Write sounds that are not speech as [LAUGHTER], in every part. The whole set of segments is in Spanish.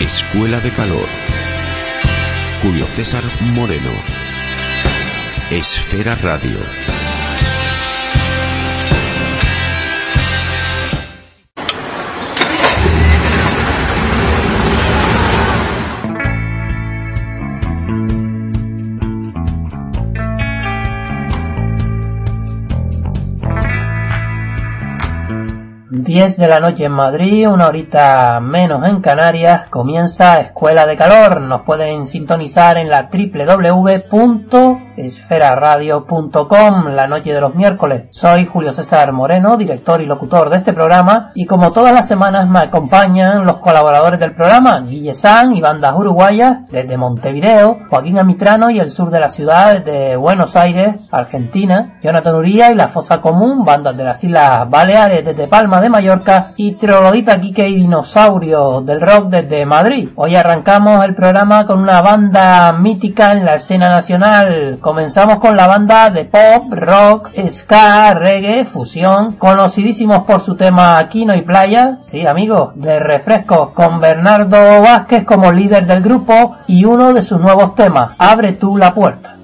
Escuela de Calor. Julio César Moreno. Esfera Radio. Diez de la noche en Madrid, una horita menos en Canarias, comienza Escuela de Calor. Nos pueden sintonizar en la www.esferaradio.com la noche de los miércoles. Soy Julio César Moreno, director y locutor de este programa, y como todas las semanas me acompañan los colaboradores del programa, Guille San y bandas uruguayas desde Montevideo, Joaquín Amitrano y el sur de la ciudad desde Buenos Aires, Argentina, Jonathan Uría y la Fosa Común, bandas de las Islas Baleares desde Palma de Mallorca y Troglodita Kike y Dinosaurio del rock desde Madrid. Hoy arrancamos el programa con una banda mítica en la escena nacional. Comenzamos con la banda de pop, rock, ska, reggae, fusión, conocidísimos por su tema Aquino y Playa, sí amigos, de refresco, con Bernardo Vázquez como líder del grupo y uno de sus nuevos temas, Abre tú la puerta.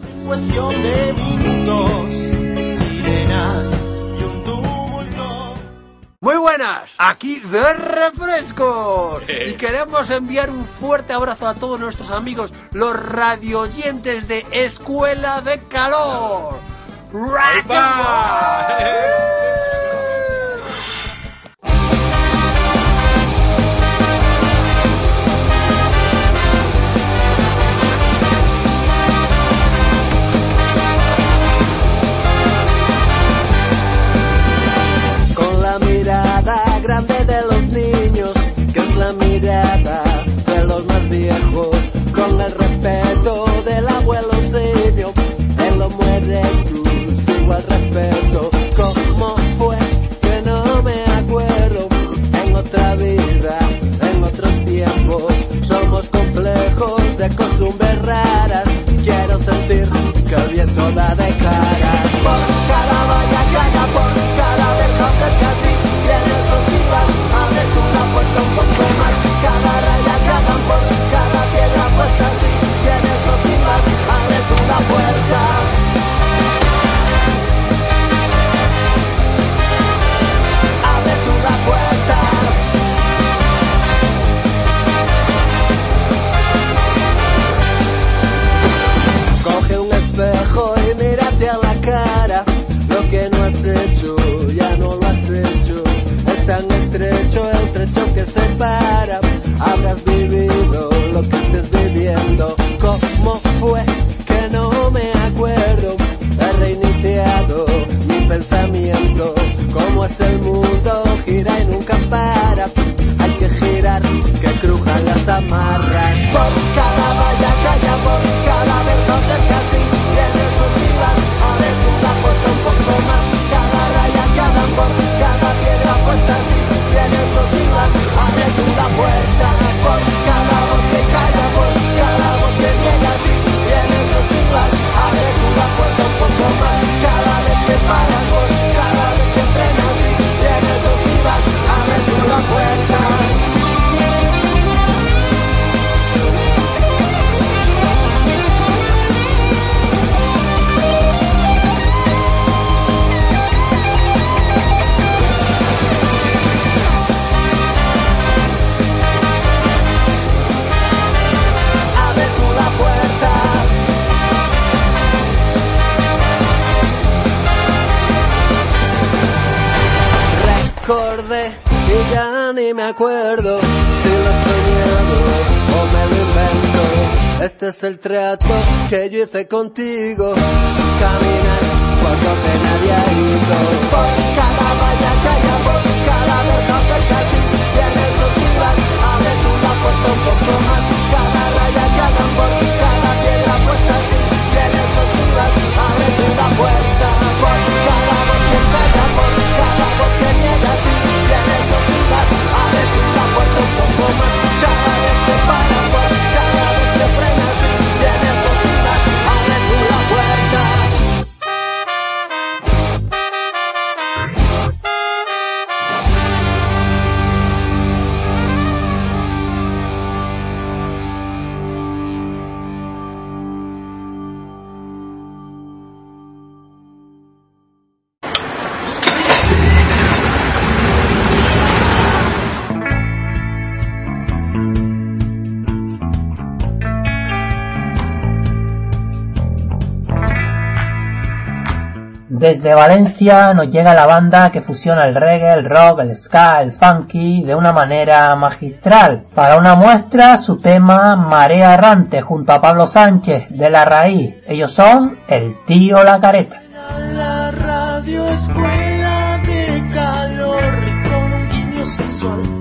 Muy buenas, aquí de Refrescos. Y queremos enviar un fuerte abrazo a todos nuestros amigos, los radioyentes de Escuela de Calor. [LAUGHS] respeto del abuelo simio, él lo muere cruz, igual respeto, ¿cómo fue que no me acuerdo? En otra vida, en otros tiempos, somos complejos de costumbres raras, quiero sentir que el viento da de cara, separa. Habrás vivido lo que estés viviendo. ¿Cómo fue que no me acuerdo? He reiniciado mi pensamiento. ¿Cómo es el mundo? Gira y nunca para. Hay que girar, que crujan las amarras. Por cada valla que haya, por cada cerca así, tienes sus ibas, abre la puerta un poco más. Cada raya cada piedra vez Este es el trato que yo hice contigo. Caminar por donde nadie ha ido. Por cada valla que haya, por cada verja cerca así, tienes dos ibas, abre tú la puerta un poco más. Cada raya que hagan, por cada piedra puesta así, tienes dos ibas, abre tú la puerta. Desde Valencia nos llega la banda que fusiona el reggae, el rock, el ska, el funky de una manera magistral. Para una muestra, su tema Marea Errante junto a Pablo Sánchez de La Raíz. Ellos son El Tío La Careta. La radio escuela de calor con sensual.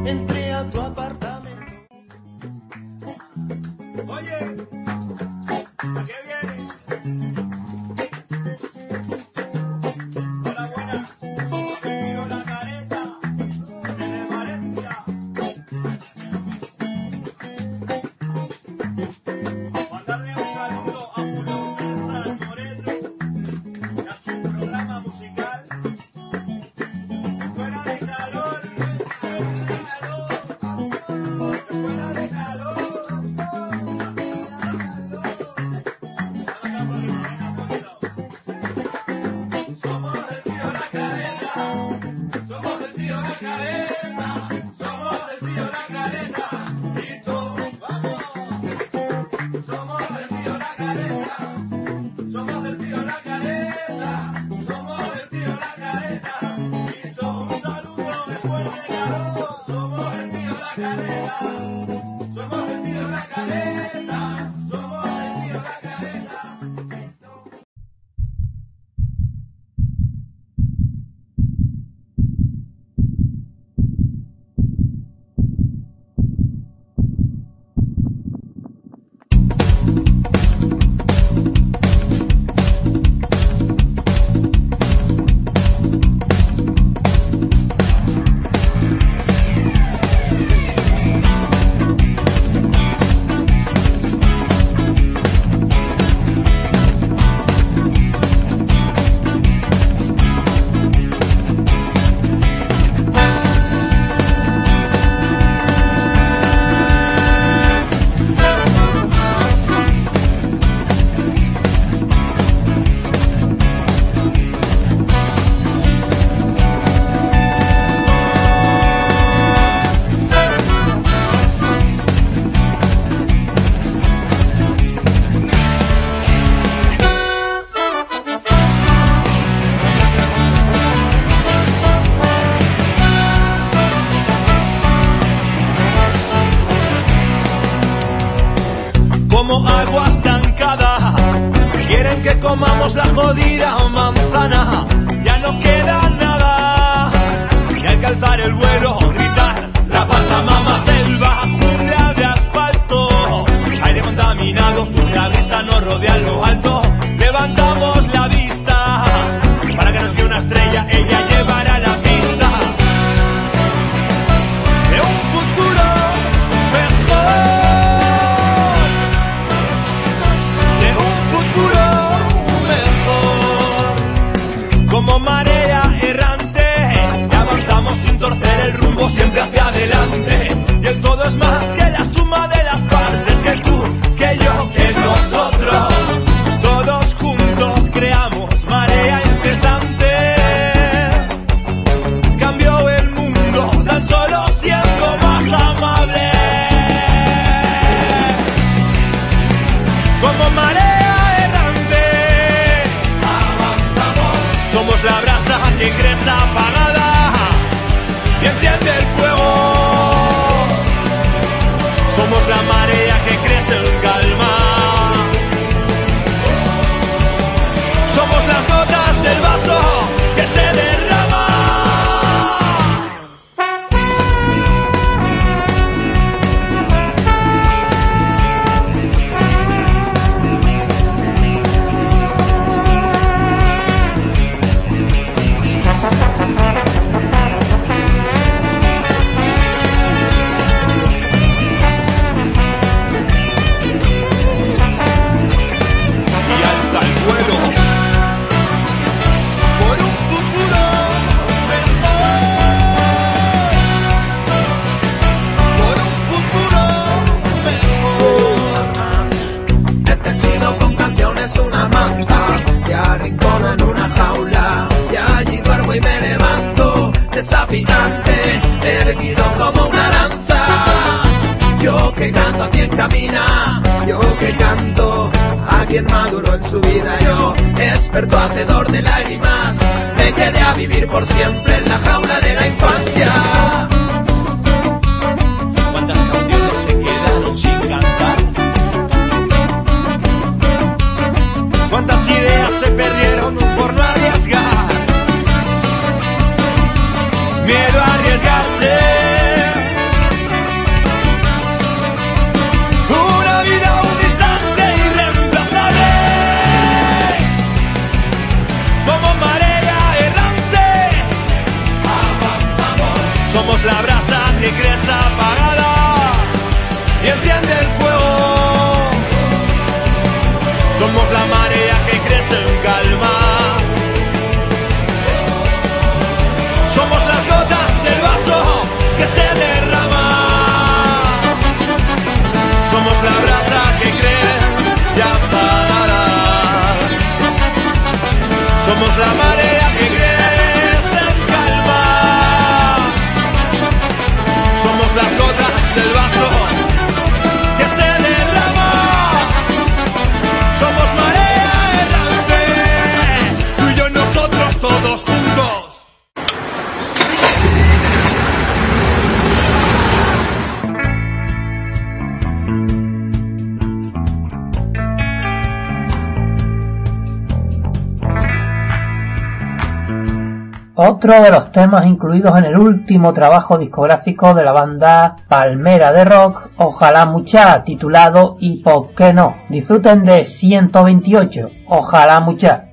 Otro de los temas incluidos en el último trabajo discográfico de la banda palmera de rock, Ojalá Mucha, titulado Y por qué no. Disfruten de 128, Ojalá Mucha.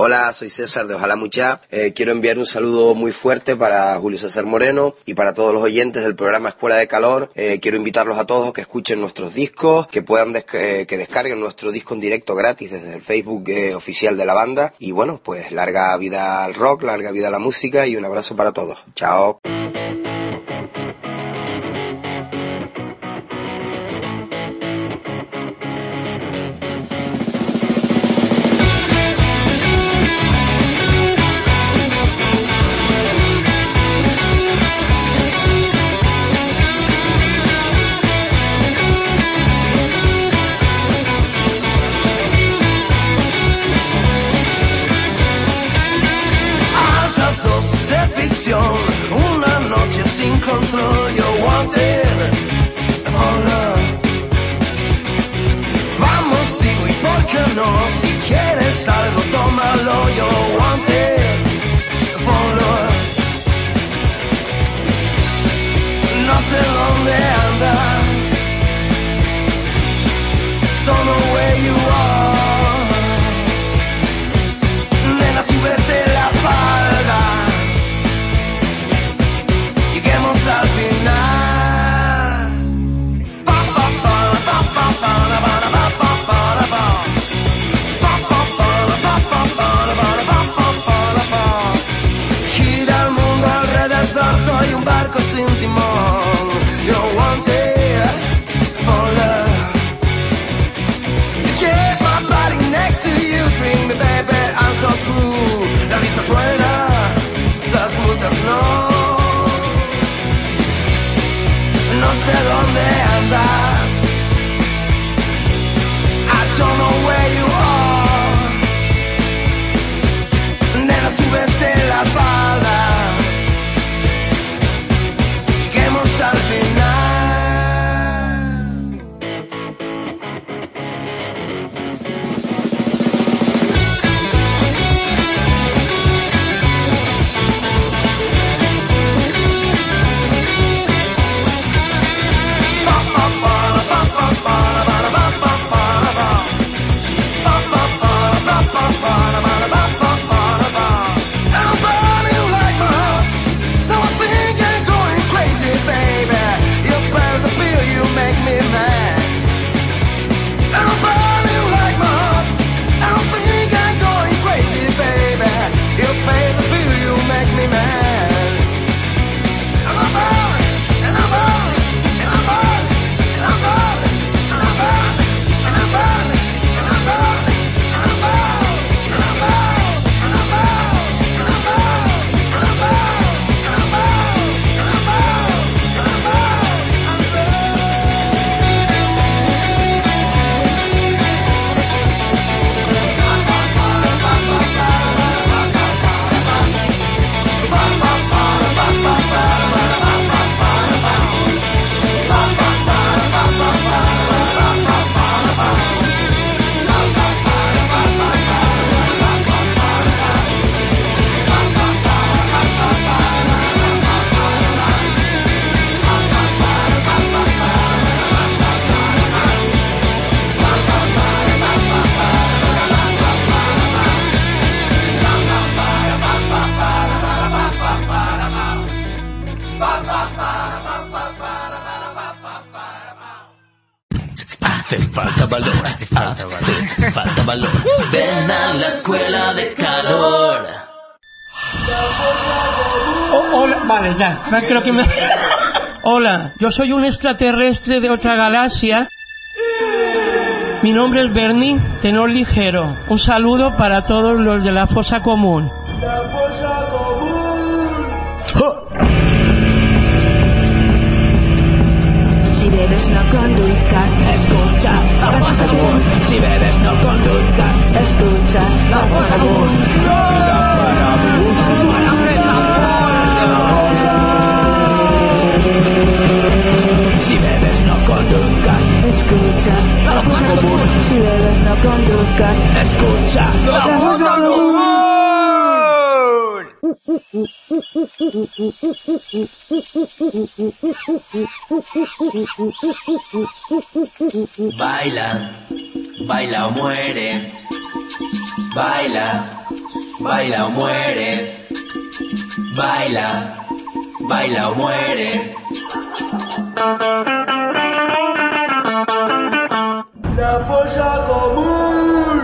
Hola, soy César de Ojalá Mucha. Eh, quiero enviar un saludo muy fuerte para Julio César Moreno y para todos los oyentes del programa Escuela de Calor. Eh, quiero invitarlos a todos que escuchen nuestros discos, que puedan eh, que descarguen nuestro disco en directo gratis desde el Facebook oficial de la banda. Y bueno, pues larga vida al rock, larga vida a la música y un abrazo para todos. Chao. Noche sin control, yo wanted for love. Vamos, digo, y por qué no, si quieres algo, tómalo, yo wanted for love. No sé dónde andas, don't know where you are. Nena, súbete la no. No sé dónde andas. I don't know where you are. Vale, ya, ya creo que me... Hola, yo soy un extraterrestre de otra galaxia. Mi nombre es Bernie, tenor ligero. Un saludo para todos los de la fosa común. Si bebes no conduzcas, escucha la fosa común. Si bebes no conduzcas, escucha la fosa común. Si bebes no conduzcas, escucha la fosa común. Si bebes no conduzcas, escucha la fosa común. Baila, baila o muere. Baila, baila o muere. Baila, baila o muere. La común.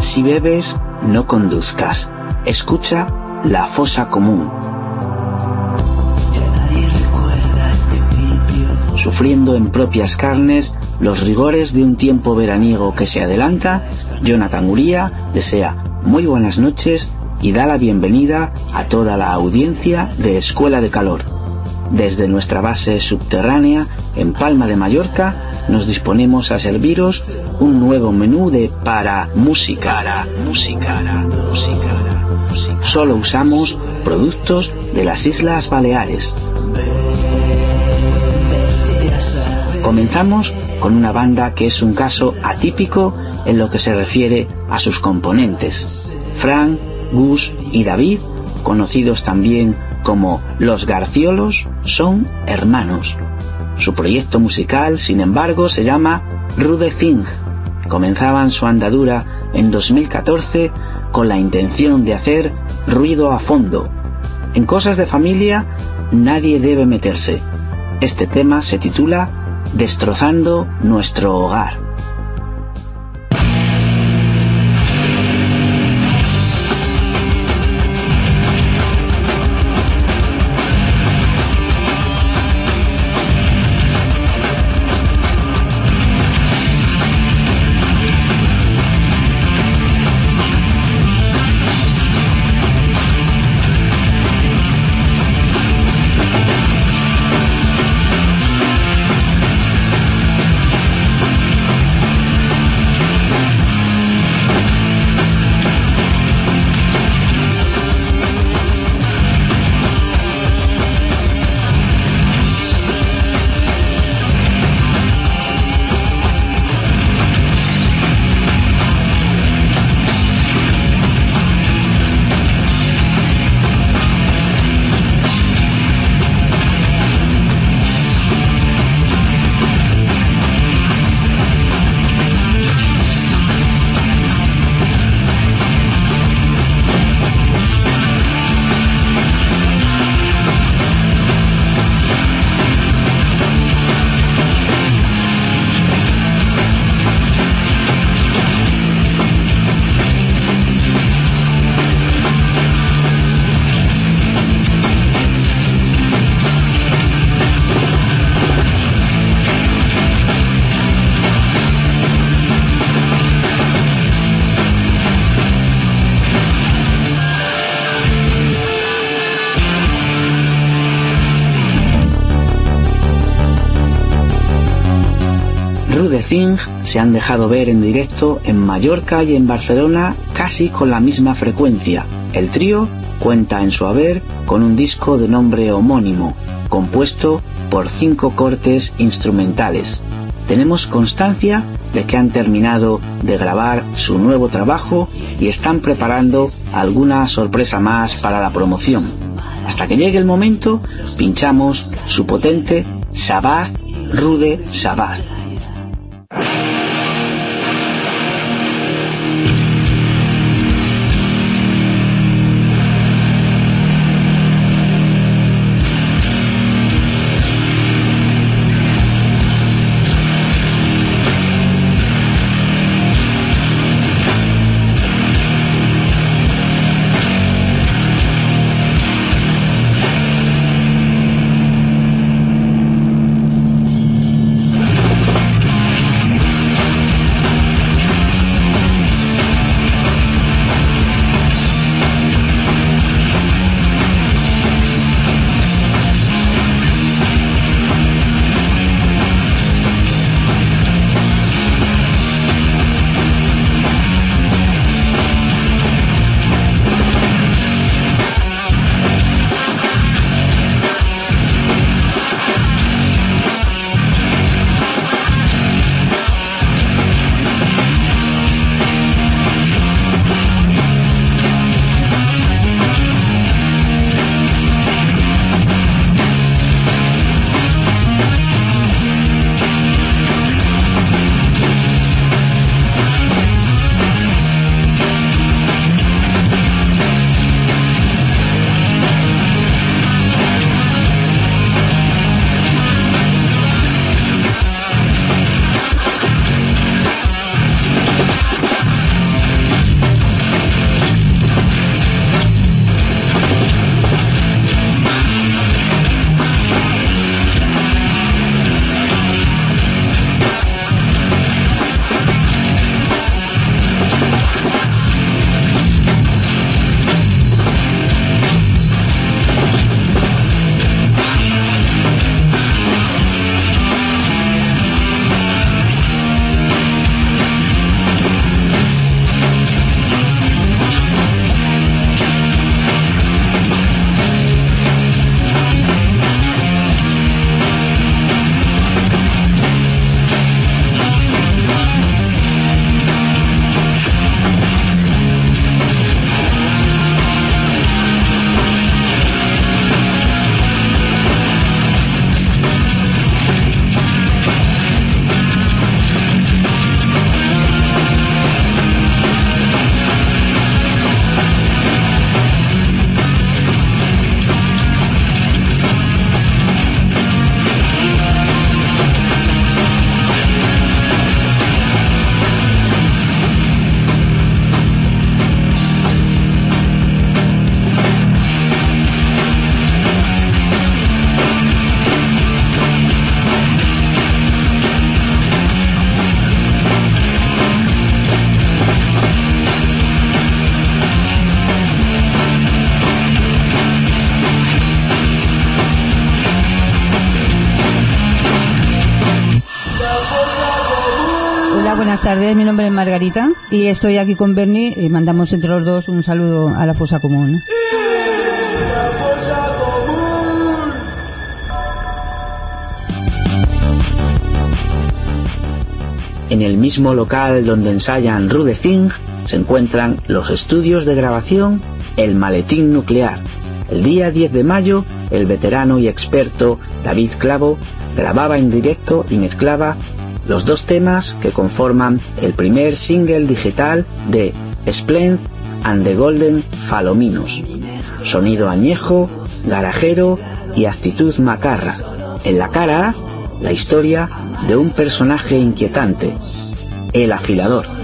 Si bebes, no conduzcas. Escucha la fosa común. Sufriendo en propias carnes los rigores de un tiempo veraniego que se adelanta, Jonathan Uría desea muy buenas noches y da la bienvenida a toda la audiencia de Escuela de Calor. Desde nuestra base subterránea en Palma de Mallorca nos disponemos a serviros un nuevo menú de para música, para música, para música. Solo usamos productos de las Islas Baleares. Comenzamos con una banda que es un caso atípico en lo que se refiere a sus componentes. Frank, Gus y David, conocidos también como Los Garciolos, son hermanos. Su proyecto musical, sin embargo, se llama Rude Thing. Comenzaban su andadura en 2014 con la intención de hacer ruido a fondo. En cosas de familia nadie debe meterse. Este tema se titula Destrozando nuestro hogar. Se han dejado ver en directo en Mallorca y en Barcelona casi con la misma frecuencia. El trío cuenta en su haber con un disco de nombre homónimo, compuesto por cinco cortes instrumentales. Tenemos constancia de que han terminado de grabar su nuevo trabajo y están preparando alguna sorpresa más para la promoción. Hasta que llegue el momento, pinchamos su potente Sabbath Rude Sabbath. Y estoy aquí con Bernie y mandamos entre los dos un saludo a la fosa común. En el mismo local donde ensayan Rude Thing se encuentran los estudios de grabación El Maletín Nuclear. El día 10 de mayo, el veterano y experto David Clavo grababa en directo y mezclaba los dos temas que conforman el primer single digital de Splend and the Golden Falominos. Sonido añejo, garajero y actitud macarra. En la cara la historia de un personaje inquietante, el afilador.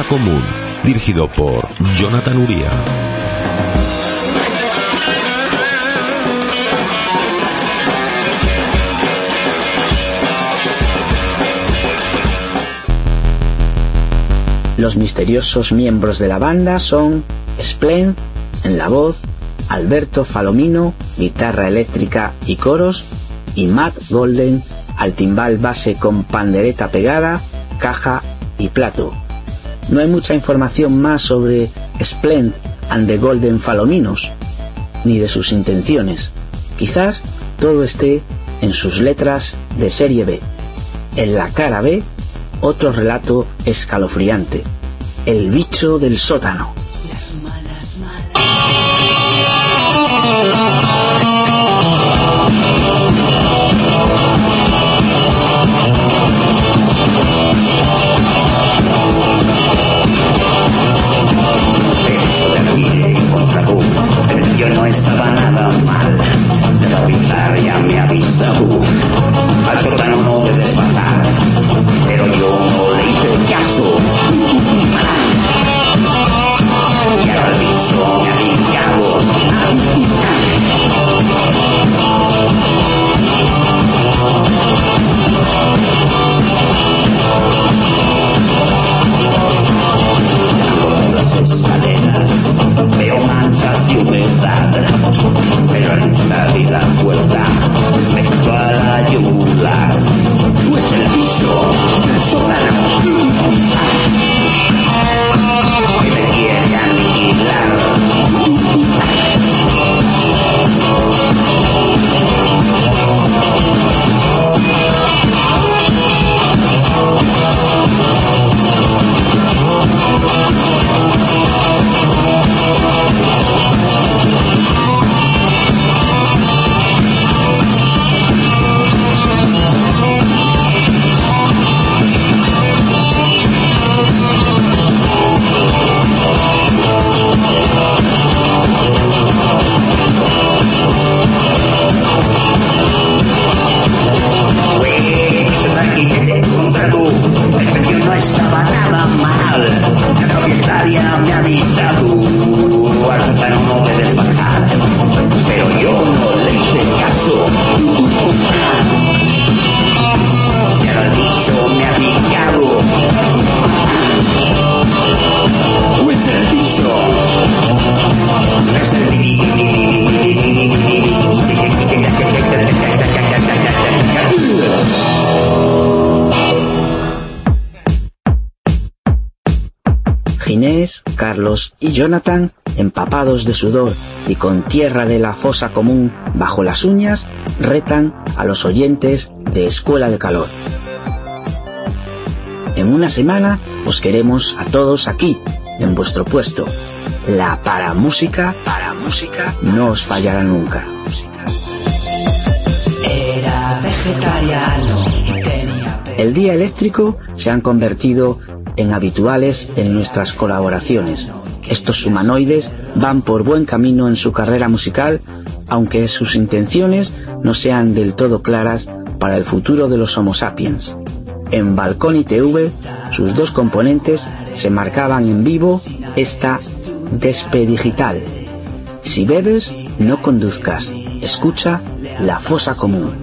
Común, dirigido por Jonathan Uría. Los misteriosos miembros de la banda son Splend en la voz, Alberto Falomino, guitarra eléctrica y coros, y Matt Golden al timbal base con pandereta pegada, caja y plato. No hay mucha información más sobre Splend and the Golden Falominos, ni de sus intenciones. Quizás todo esté en sus letras de serie B. En la cara B, otro relato escalofriante. El bicho del sótano. Jonathan, empapados de sudor y con tierra de la fosa común bajo las uñas, retan a los oyentes de Escuela de Calor. En una semana os queremos a todos aquí, en vuestro puesto. La paramúsica, paramúsica, no os fallará nunca. Era vegetariano y tenía El día eléctrico se han convertido en habituales en nuestras colaboraciones. Estos humanoides van por buen camino en su carrera musical, aunque sus intenciones no sean del todo claras para el futuro de los Homo sapiens. En Balcón y TV, sus dos componentes se marcaban en vivo esta despedigital. Si bebes, no conduzcas. Escucha la fosa común.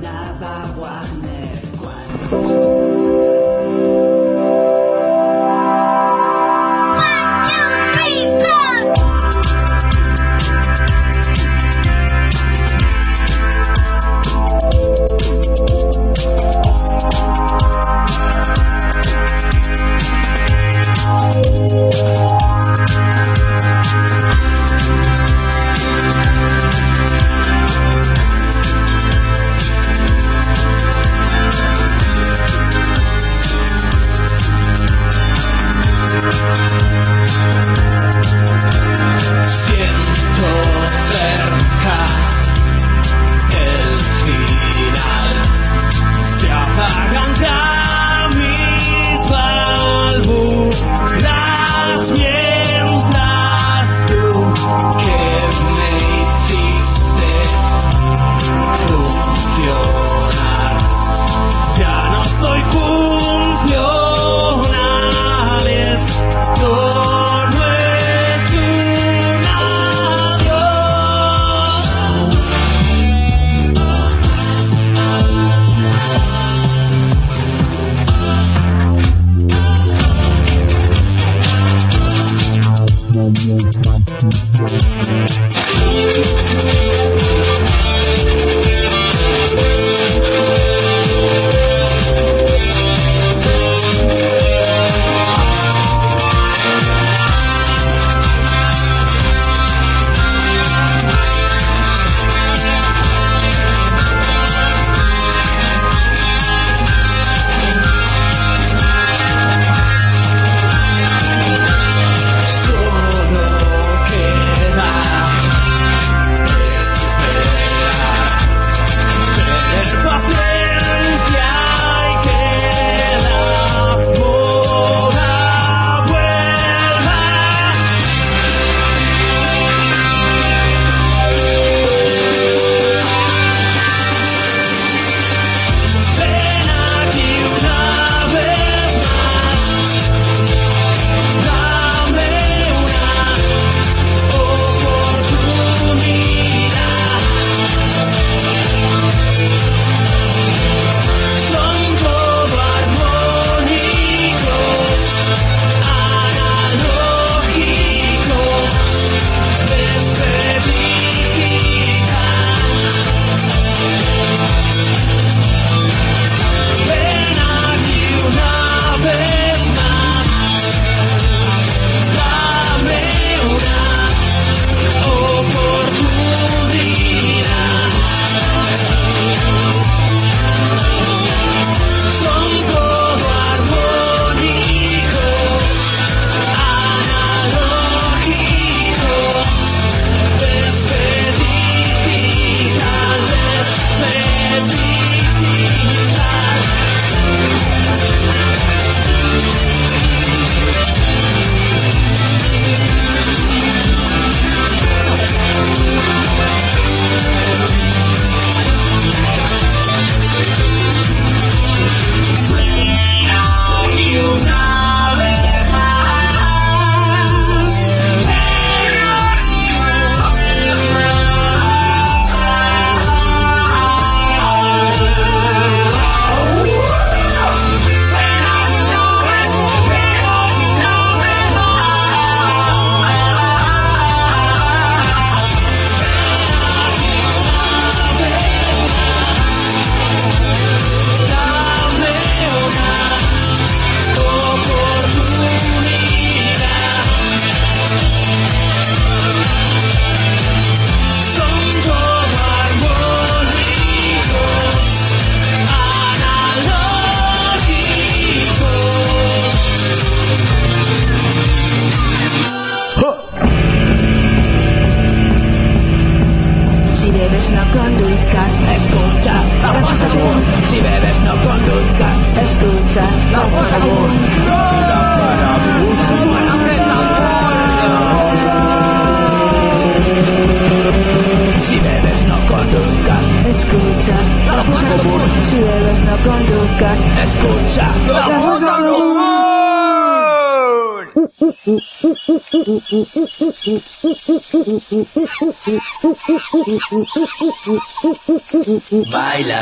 Baila,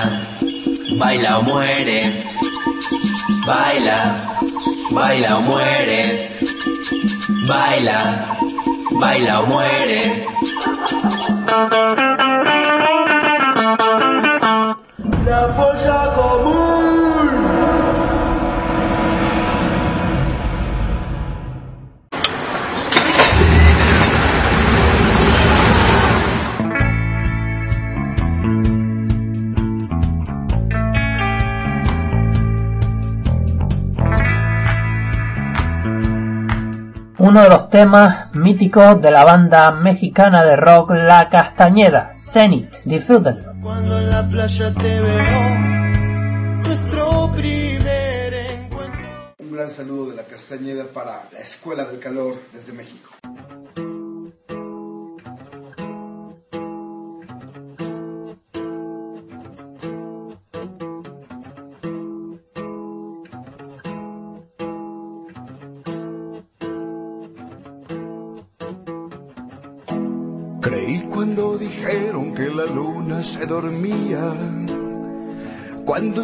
baila o muere. Baila, baila o muere. Baila, baila o muere. La común. Uno de los temas míticos de la banda mexicana de rock La Castañeda, Zenith, disfrútenlo. Cuando en la playa te veo, nuestro primer encuentro. Un gran saludo de la Castañeda para la Escuela del Calor desde México. Luna se dormía. Cuando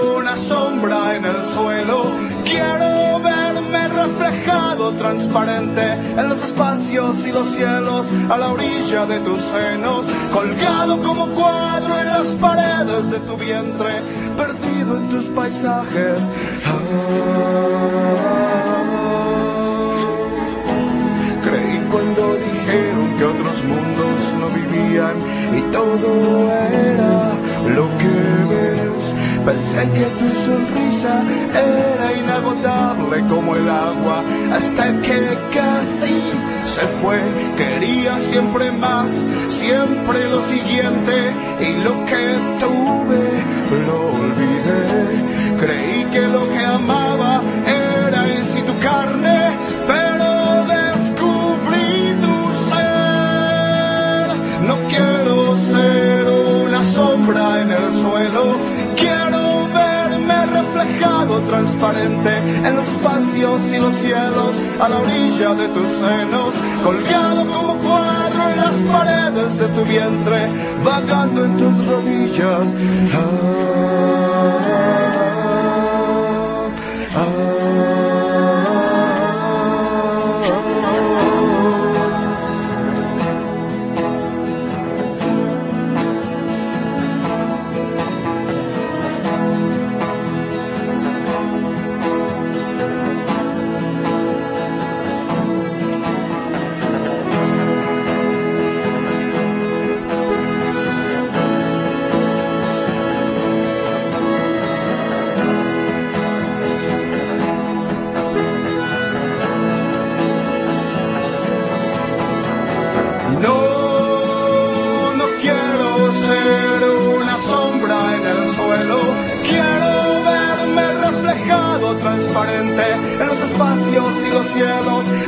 una sombra en el suelo. Quiero verme reflejado transparente en los espacios y los cielos a la orilla de tus senos, colgado como cuadro en las paredes de tu vientre, perdido en tus paisajes. Creí otros mundos no vivían y todo era lo que ves. Pensé que tu sonrisa era inagotable como el agua hasta que casi se fue. Quería siempre más, siempre lo siguiente y lo que tuve lo olvidé. Creí que lo que amaba era transparente en los espacios y los cielos a la orilla de tus senos, colgado como cuadro en las paredes de tu vientre, vagando en tus rodillas. Ah,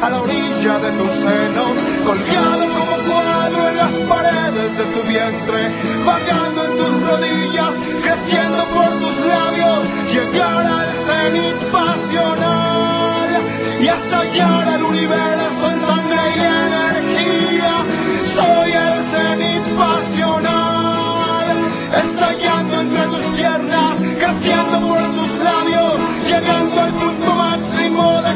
a la orilla de tus senos, colgado como cuadro en las paredes de tu vientre, vagando en tus rodillas, creciendo por tus labios, llegar al cenit pasional y estallar al universo en sangre y energía. Soy el cenit pasional, estallando entre tus piernas, creciendo por tus labios, llegando al punto máximo de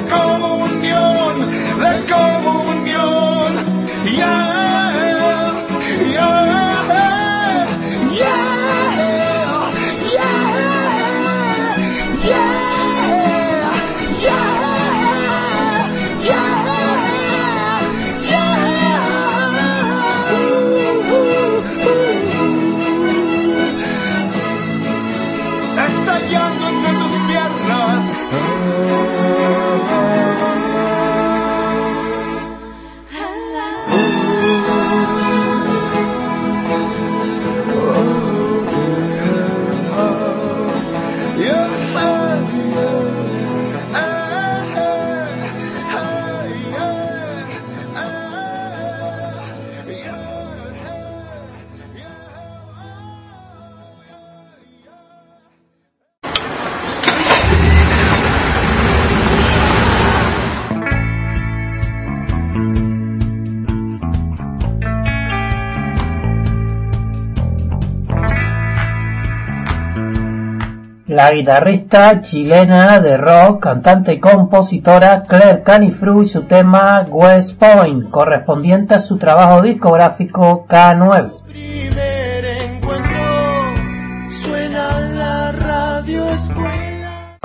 la guitarrista chilena de rock, cantante y compositora Claire Canifru y su tema West Point, correspondiente a su trabajo discográfico K9.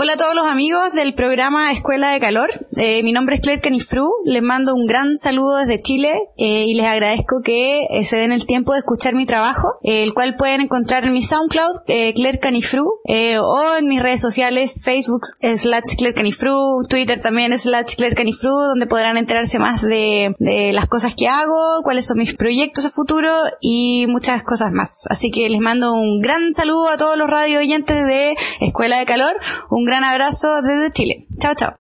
Hola a todos los amigos del programa Escuela de Calor. Eh, mi nombre es Claire Canifru. Les mando un gran saludo desde Chile eh, y les agradezco que eh, se den el tiempo de escuchar mi trabajo, eh, el cual pueden encontrar en mi SoundCloud, eh, Claire Canifru, eh, o en mis redes sociales, Facebook slash Claire Canifru, Twitter también slash Claire Canifru, donde podrán enterarse más de, de las cosas que hago, cuáles son mis proyectos a futuro y muchas cosas más. Así que les mando un gran saludo a todos los radio oyentes de Escuela de Calor. Un gran abrazo desde Chile. Chao, chao.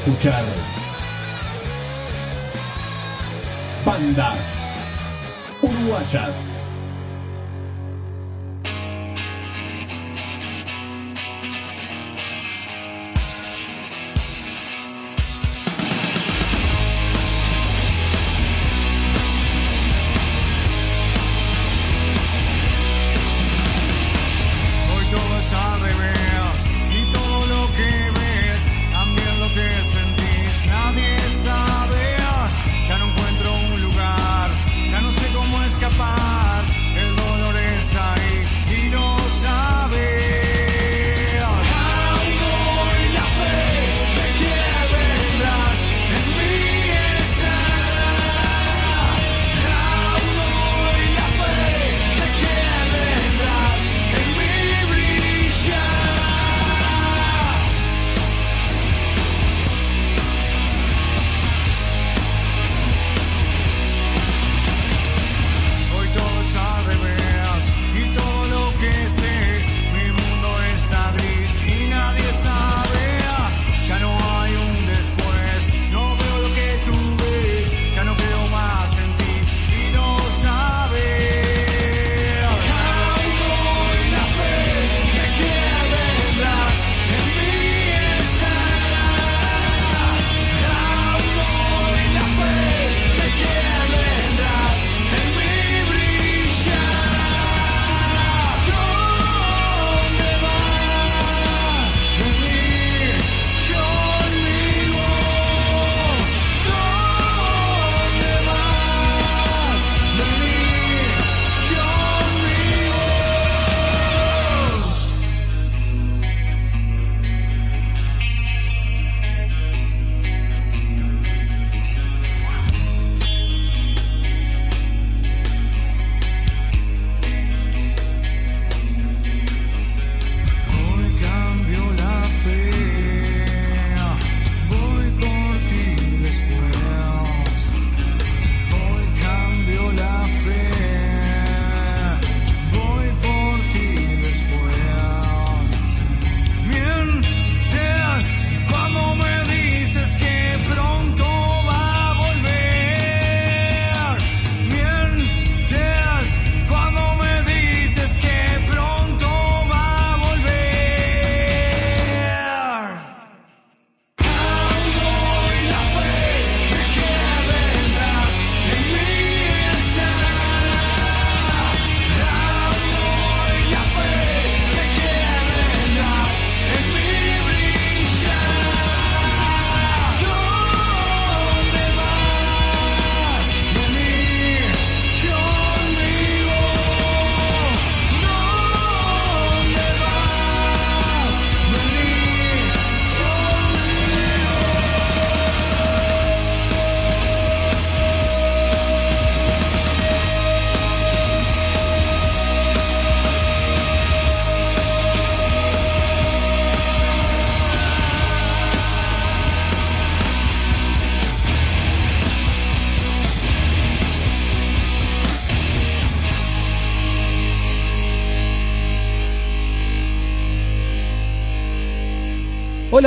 Escuchar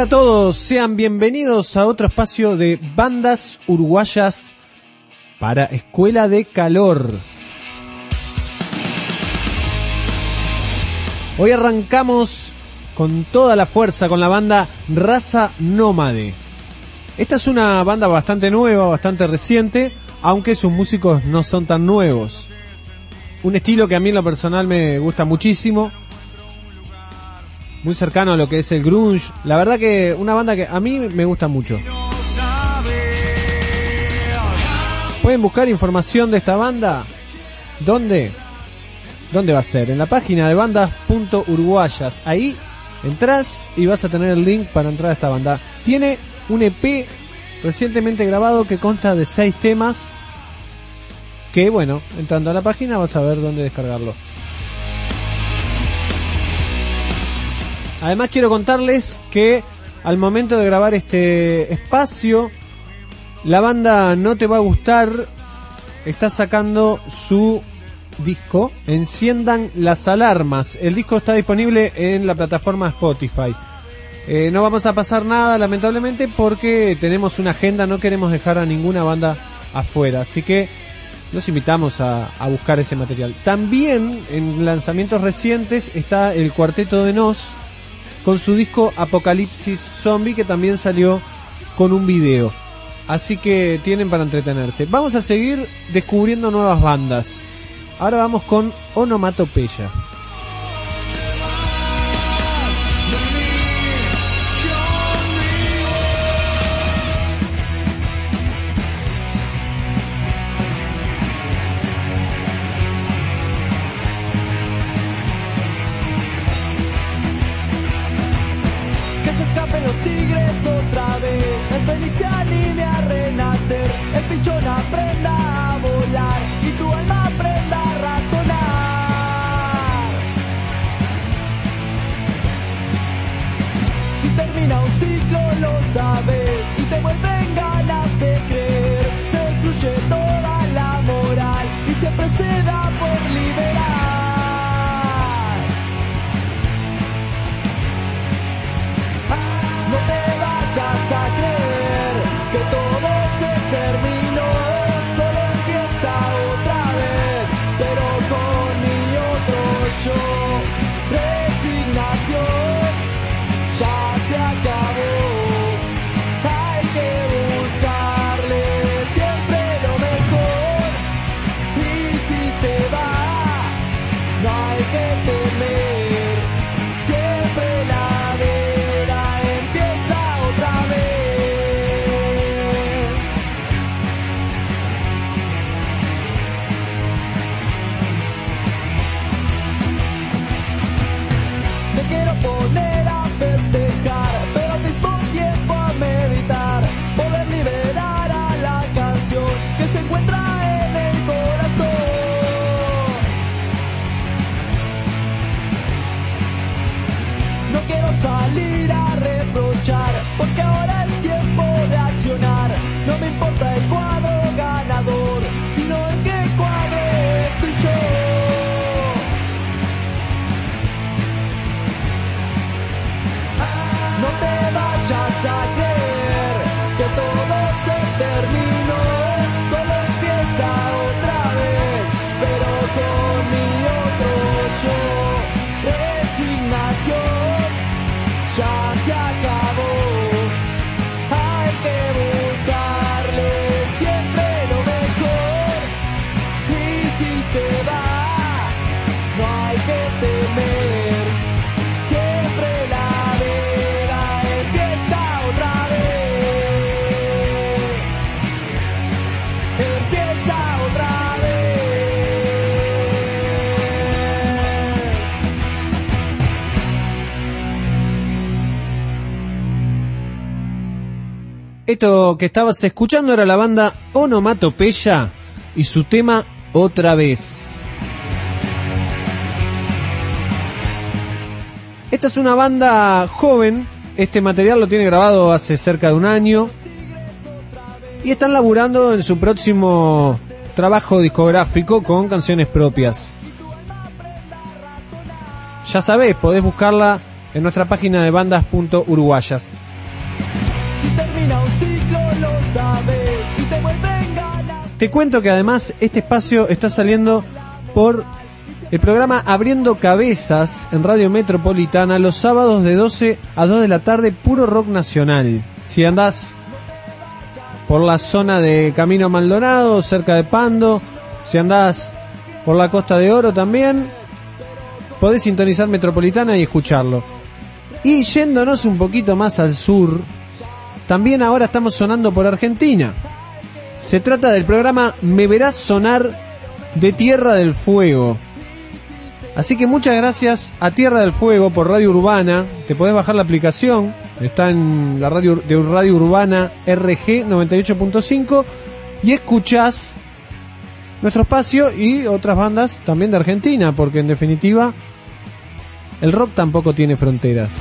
Hola a todos, sean bienvenidos a otro espacio de bandas uruguayas para Escuela de Calor. Hoy arrancamos con toda la fuerza con la banda Raza Nómade. Esta es una banda bastante nueva, bastante reciente, aunque sus músicos no son tan nuevos. Un estilo que a mí en lo personal me gusta muchísimo, muy cercano a lo que es el grunge. La verdad que una banda que a mí me gusta mucho. Pueden buscar información de esta banda. ¿Dónde? ¿Dónde va a ser? En la página de bandas.uruguayas. Ahí entras y vas a tener el link para entrar a esta banda. Tiene un EP recientemente grabado que consta de seis temas. Que bueno, entrando a la página vas a ver dónde descargarlo. Además quiero contarles que al momento de grabar este espacio, la banda No Te Va a Gustar está sacando su disco Enciendan las alarmas. El disco está disponible en la plataforma Spotify. Eh, no vamos a pasar nada, lamentablemente, porque tenemos una agenda, no queremos dejar a ninguna banda afuera. Así que los invitamos a, a buscar ese material. También en lanzamientos recientes está el Cuarteto de Nos con su disco Apocalipsis Zombie, que también salió con un video. Así que tienen para entretenerse. Vamos a seguir descubriendo nuevas bandas. Ahora vamos con Onomatopeya. Aprenda a volar. Y tu alma aprenda a razonar. Si termina un ciclo, lo sabes. Salir a reprochar, porque ahora es tiempo de accionar. No me importa el cuadro ganador, sino en qué cuadro estoy yo. No te vayas a creer Que estabas escuchando era la banda Onomatopeya y su tema Otra vez. Esta es una banda joven, este material lo tiene grabado hace cerca de un año y están laburando en su próximo trabajo discográfico con canciones propias. Ya sabés, podés buscarla en nuestra página de bandas.uruguayas. te. Te cuento que además este espacio está saliendo por el programa Abriendo Cabezas en Radio Metropolitana los sábados de 12 a 2 de la tarde, puro rock nacional. Si andás por la zona de Camino Maldonado, cerca de Pando, si andás por la Costa de Oro también, podés sintonizar Metropolitana y escucharlo. Y yéndonos un poquito más al sur, también ahora estamos sonando por Argentina. Se trata del programa Me Verás Sonar de Tierra del Fuego. Así que muchas gracias a Tierra del Fuego por Radio Urbana. Te podés bajar la aplicación. Está en la radio de Radio Urbana RG 98.5 y escuchás nuestro espacio y otras bandas también de Argentina, porque en definitiva el rock tampoco tiene fronteras.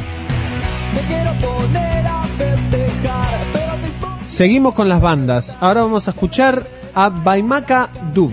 Seguimos con las bandas. Ahora vamos a escuchar a Baimaka Dub.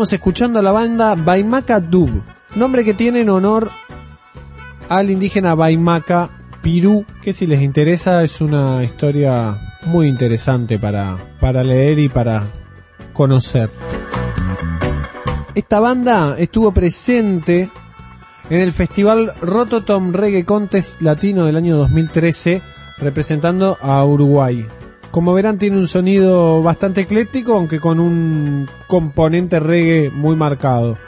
Estamos escuchando a la banda Baimaca Dub, nombre que tiene en honor al indígena Baimaca Pirú, que si les interesa es una historia muy interesante para, para leer y para conocer. Esta banda estuvo presente en el festival Rototom Reggae Contest Latino del año 2013, representando a Uruguay. Como verán tiene un sonido bastante ecléctico, aunque con un componente reggae muy marcado.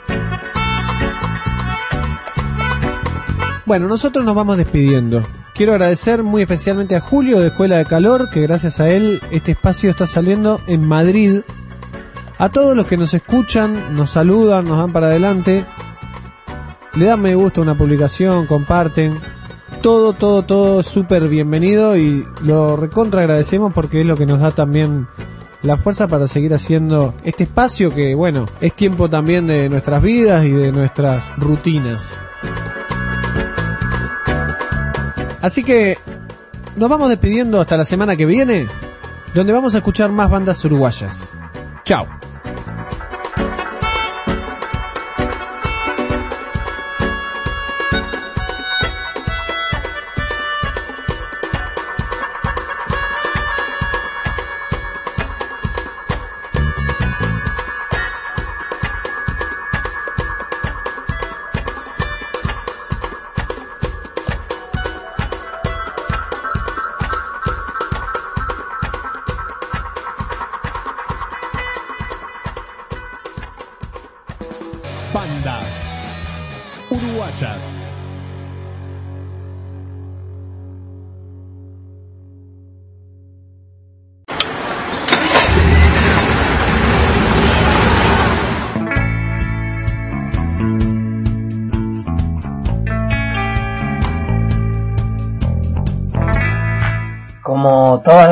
Bueno, nosotros nos vamos despidiendo. Quiero agradecer muy especialmente a Julio de Escuela de Calor, que gracias a él este espacio está saliendo en Madrid. A todos los que nos escuchan, nos saludan, nos dan para adelante, le dan me gusta a una publicación, comparten. Todo, todo, todo súper bienvenido y lo recontra agradecemos porque es lo que nos da también la fuerza para seguir haciendo este espacio que, bueno, es tiempo también de nuestras vidas y de nuestras rutinas. Así que nos vamos despidiendo hasta la semana que viene, donde vamos a escuchar más bandas uruguayas. Chao.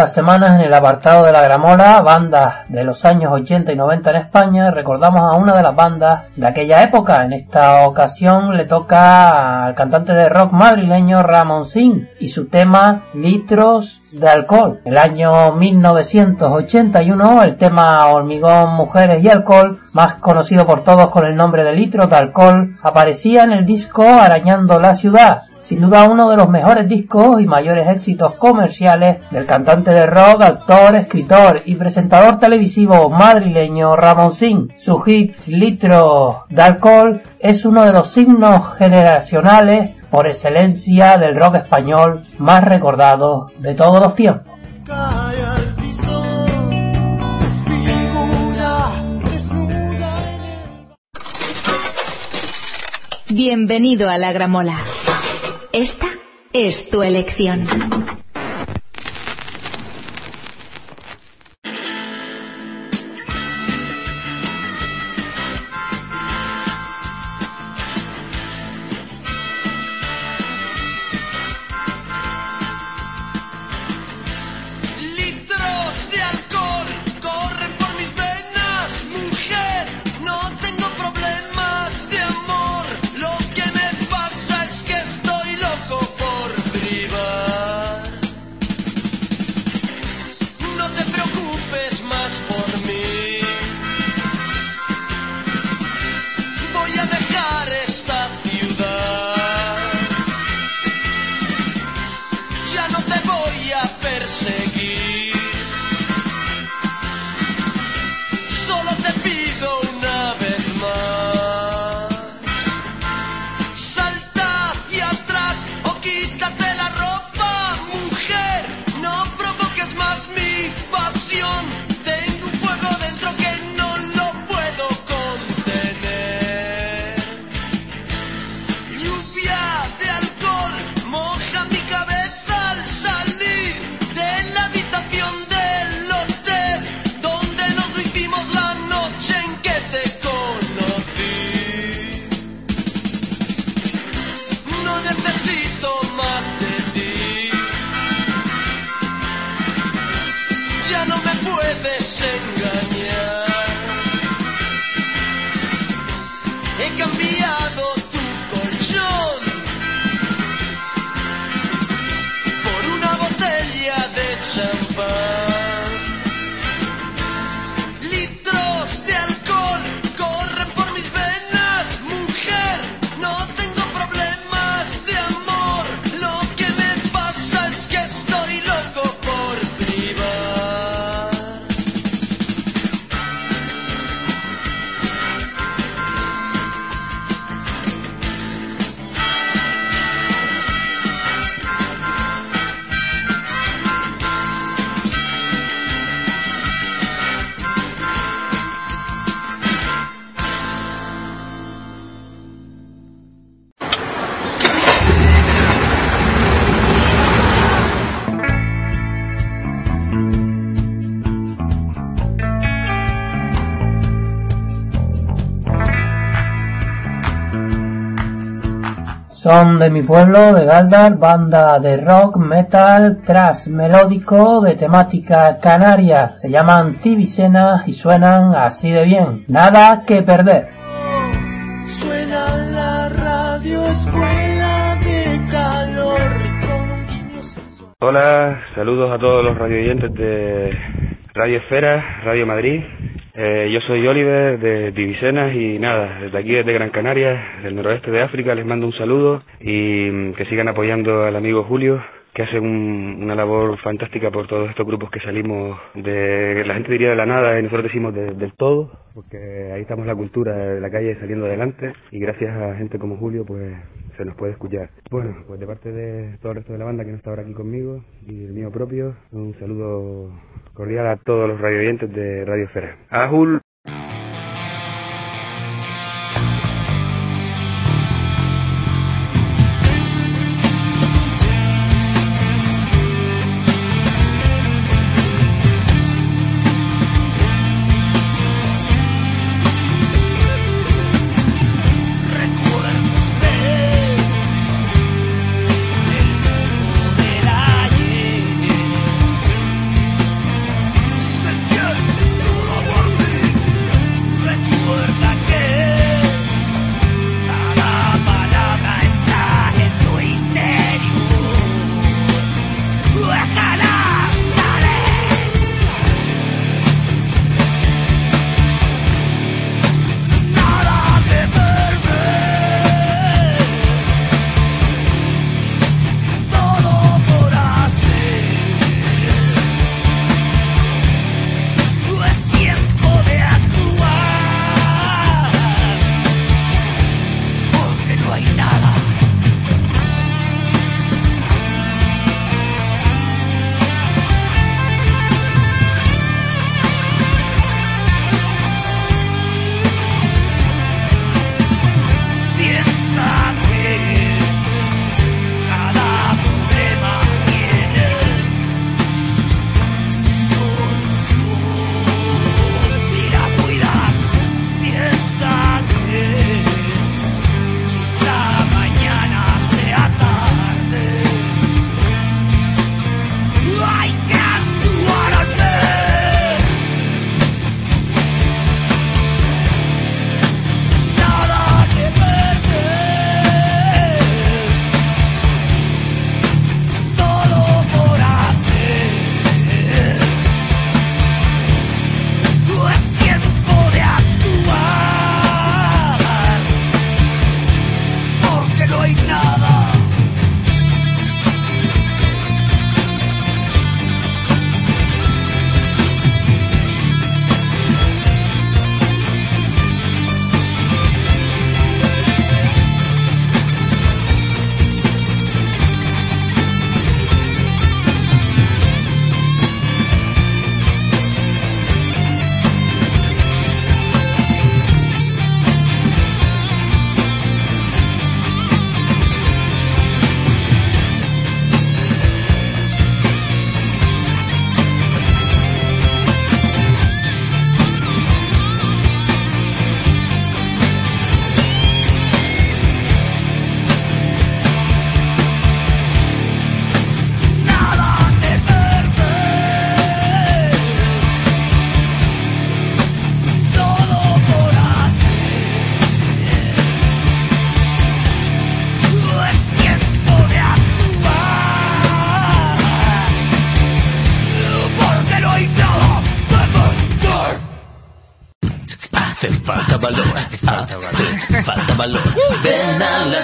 Las semanas en el apartado de la gramola, bandas de los años 80 y 90 en España, recordamos a una de las bandas de aquella época. En esta ocasión le toca al cantante de rock madrileño Ramón Sin y su tema Litros de Alcohol. El año 1981 el tema Hormigón, Mujeres y Alcohol, más conocido por todos con el nombre de Litros de Alcohol, aparecía en el disco Arañando la Ciudad sin duda uno de los mejores discos y mayores éxitos comerciales del cantante de rock, actor, escritor y presentador televisivo madrileño Ramón Sin. Su hit Litro de Alcohol es uno de los signos generacionales por excelencia del rock español más recordados de todos los tiempos. Bienvenido a la Gramola. Esta es tu elección. Son de mi pueblo, de Galdar, banda de rock, metal, thrash melódico de temática canaria. Se llaman Tibicena y suenan así de bien. Nada que perder. Suena la radio escuela de calor. Hola, saludos a todos los radioyentes de Radio Esfera, Radio Madrid. Eh, yo soy Oliver de Divisenas y nada, desde aquí, desde Gran Canaria, del noroeste de África, les mando un saludo y mm, que sigan apoyando al amigo Julio, que hace un- una labor fantástica por todos estos grupos que salimos de, la gente diría de la nada y nosotros decimos de- del todo, porque ahí estamos la cultura de la calle saliendo adelante y gracias a gente como Julio pues se nos puede escuchar. Bueno, pues de parte de todo el resto de la banda que no está ahora aquí conmigo y el mío propio, un saludo cordial a todos los radioyentes de Radio Esfera. ¡Ajul!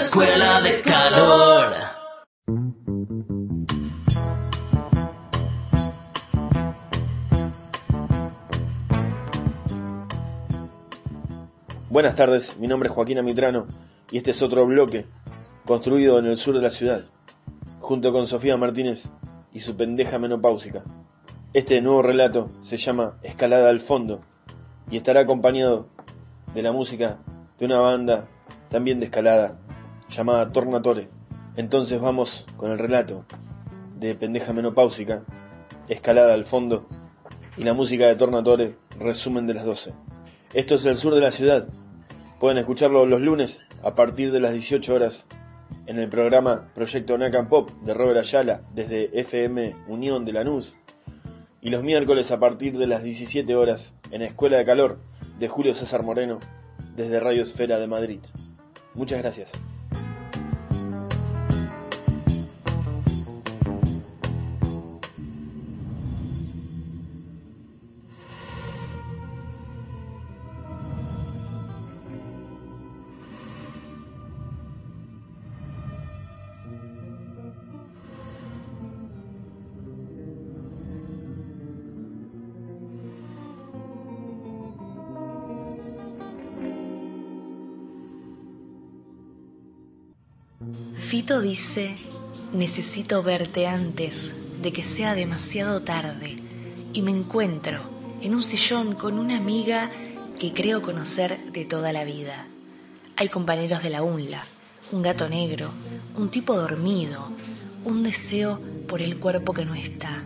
Escuela de calor. Buenas tardes, mi nombre es Joaquín Amitrano y este es otro bloque construido en el sur de la ciudad, junto con Sofía Martínez y su pendeja menopáusica. Este nuevo relato se llama Escalada al Fondo y estará acompañado de la música de una banda también de escalada llamada Tornatore. Entonces vamos con el relato de pendeja menopáusica, Escalada al Fondo y la música de Tornatore, resumen de las 12. Esto es el sur de la ciudad. Pueden escucharlo los lunes a partir de las 18 horas en el programa Proyecto Nacan Pop de Robert Ayala desde FM Unión de Lanús y los miércoles a partir de las 17 horas en Escuela de Calor de Julio César Moreno desde Radio Esfera de Madrid. Muchas gracias. Fito dice, necesito verte antes de que sea demasiado tarde y me encuentro en un sillón con una amiga que creo conocer de toda la vida. Hay compañeros de la UNLA, un gato negro, un tipo dormido, un deseo por el cuerpo que no está.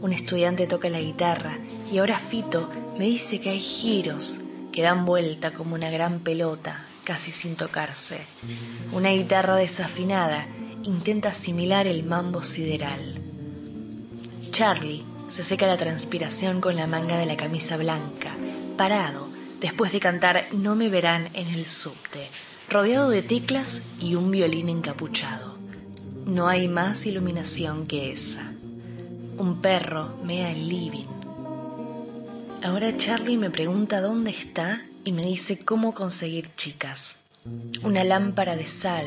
Un estudiante toca la guitarra y ahora Fito me dice que hay giros que dan vuelta como una gran pelota, casi sin tocarse. Una guitarra desafinada intenta asimilar el mambo sideral. Charlie se seca la transpiración con la manga de la camisa blanca, parado, después de cantar No me verán en el subte, rodeado de teclas y un violín encapuchado. No hay más iluminación que esa. Un perro mea el living. Ahora Charlie me pregunta dónde está y me dice cómo conseguir chicas. Una lámpara de sal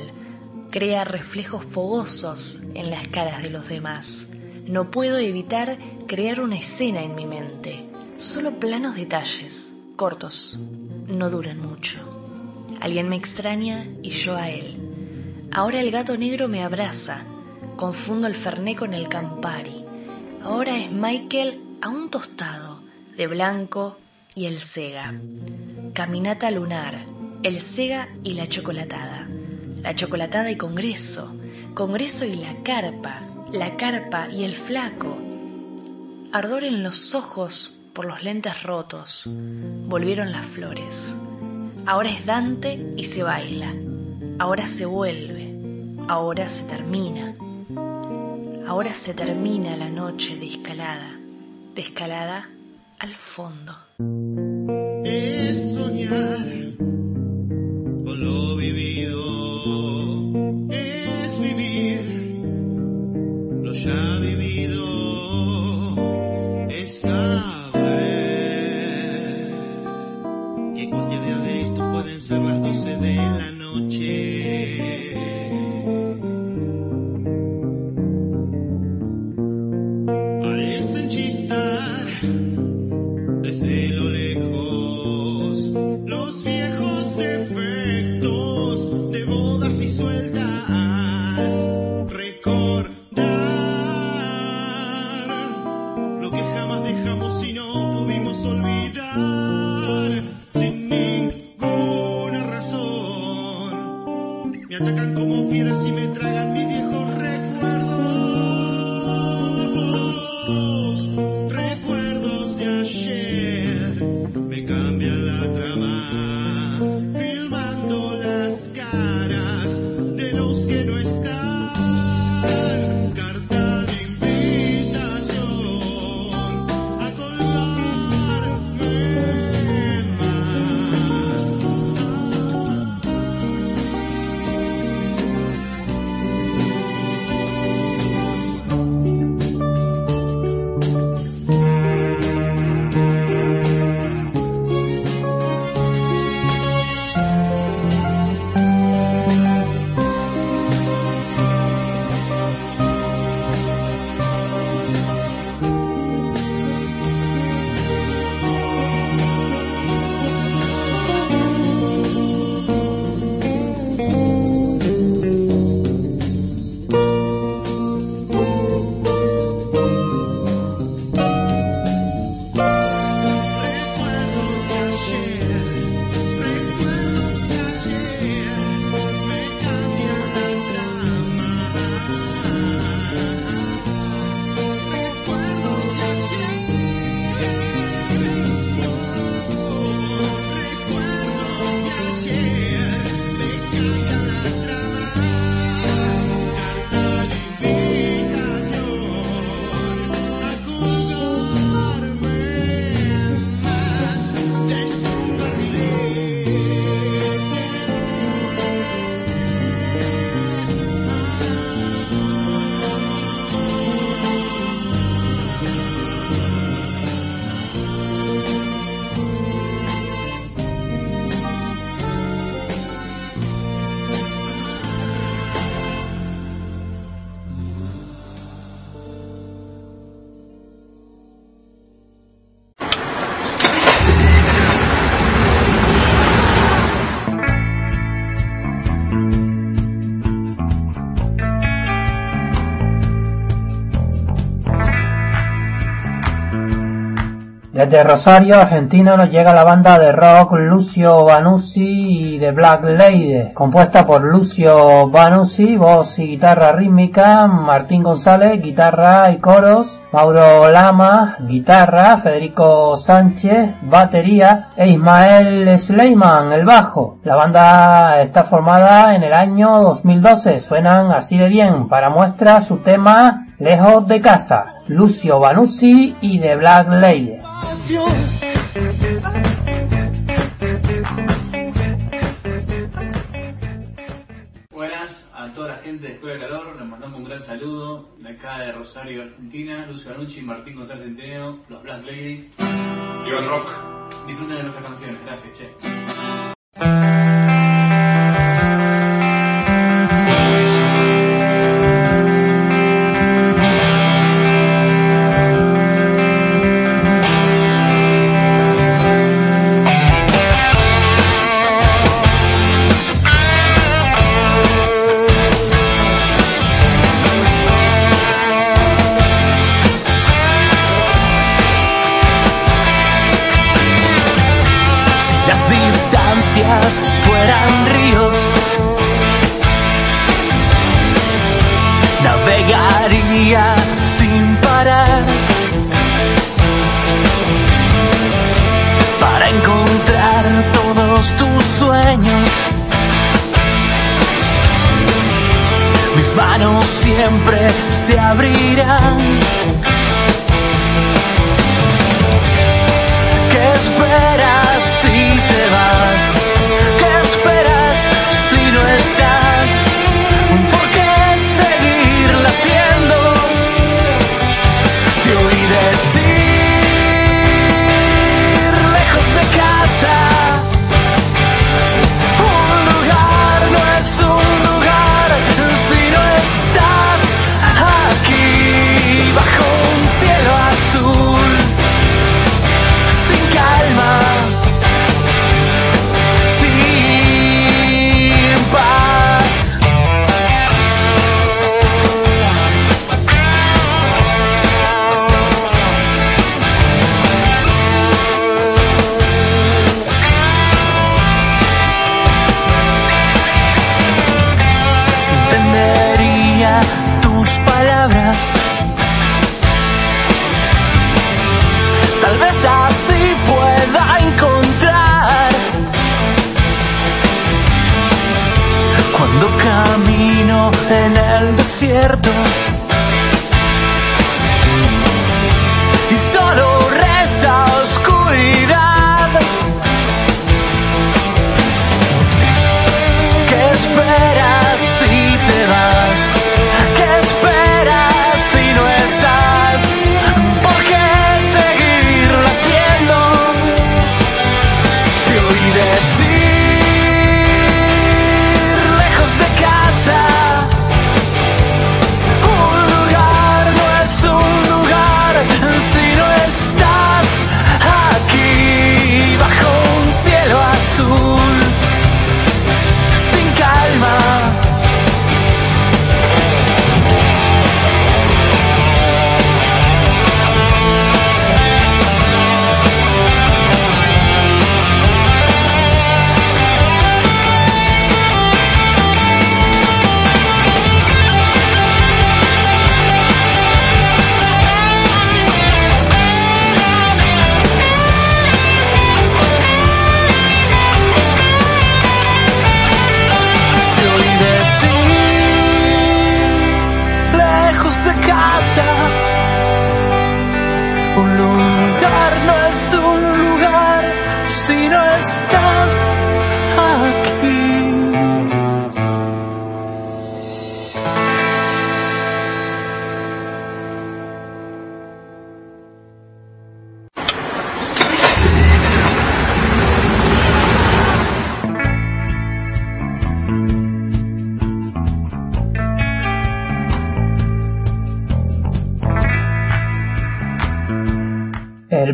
crea reflejos fogosos en las caras de los demás. No puedo evitar crear una escena en mi mente. Solo planos detalles, cortos, no duran mucho. Alguien me extraña y yo a él. Ahora el gato negro me abraza. Confundo el ferné con el campari. Ahora es Michael a un tostado, de blanco y el sega. Caminata lunar, el sega y la chocolatada. La chocolatada y congreso. Congreso y la carpa. La carpa y el flaco. Ardor en los ojos por los lentes rotos. Volvieron las flores. Ahora es Dante y se baila. Ahora se vuelve. Ahora se termina. Ahora se termina la noche de escalada. De escalada al fondo. Desde Rosario, Argentina, nos llega la banda de rock Lucio Banuzzi y The Black Lady, compuesta por Lucio Banuzzi, voz y guitarra rítmica, Martín González, guitarra y coros, Mauro Lama, guitarra, Federico Sánchez, batería e Ismael Sleiman, el bajo. La banda está formada en el año 2012, suenan así de bien. Para muestra su tema Lejos de casa, Lucio Banuzzi y The Black Lady. Buenas a toda la gente de Escuela de Calor, les mandamos un gran saludo de acá de Rosario, Argentina, Lucio Anucci, Martín González Centeneo, los Black Ladies. Viva el rock. Disfruten de nuestras canciones, gracias, che. Desierto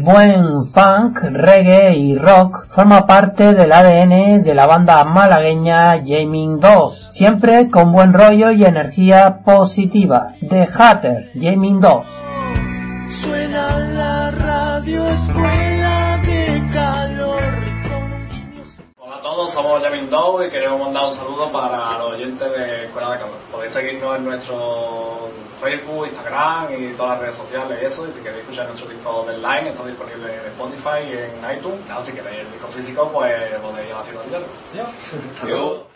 buen funk, reggae y rock, forma parte del ADN de la banda malagueña Jamming 2, siempre con buen rollo y energía positiva. The Hatter, Jamming 2. Suena la radio de calor. Hola a todos, somos Jamming 2 y queremos mandar un saludo para los oyentes de Escuela de Calor. Podéis seguirnos en nuestro Facebook, Instagram y todas las redes sociales y eso. Y si queréis escuchar nuestro disco de online, está disponible en Spotify y en iTunes. Nada, si queréis el disco físico, pues podéis ir a la Yo.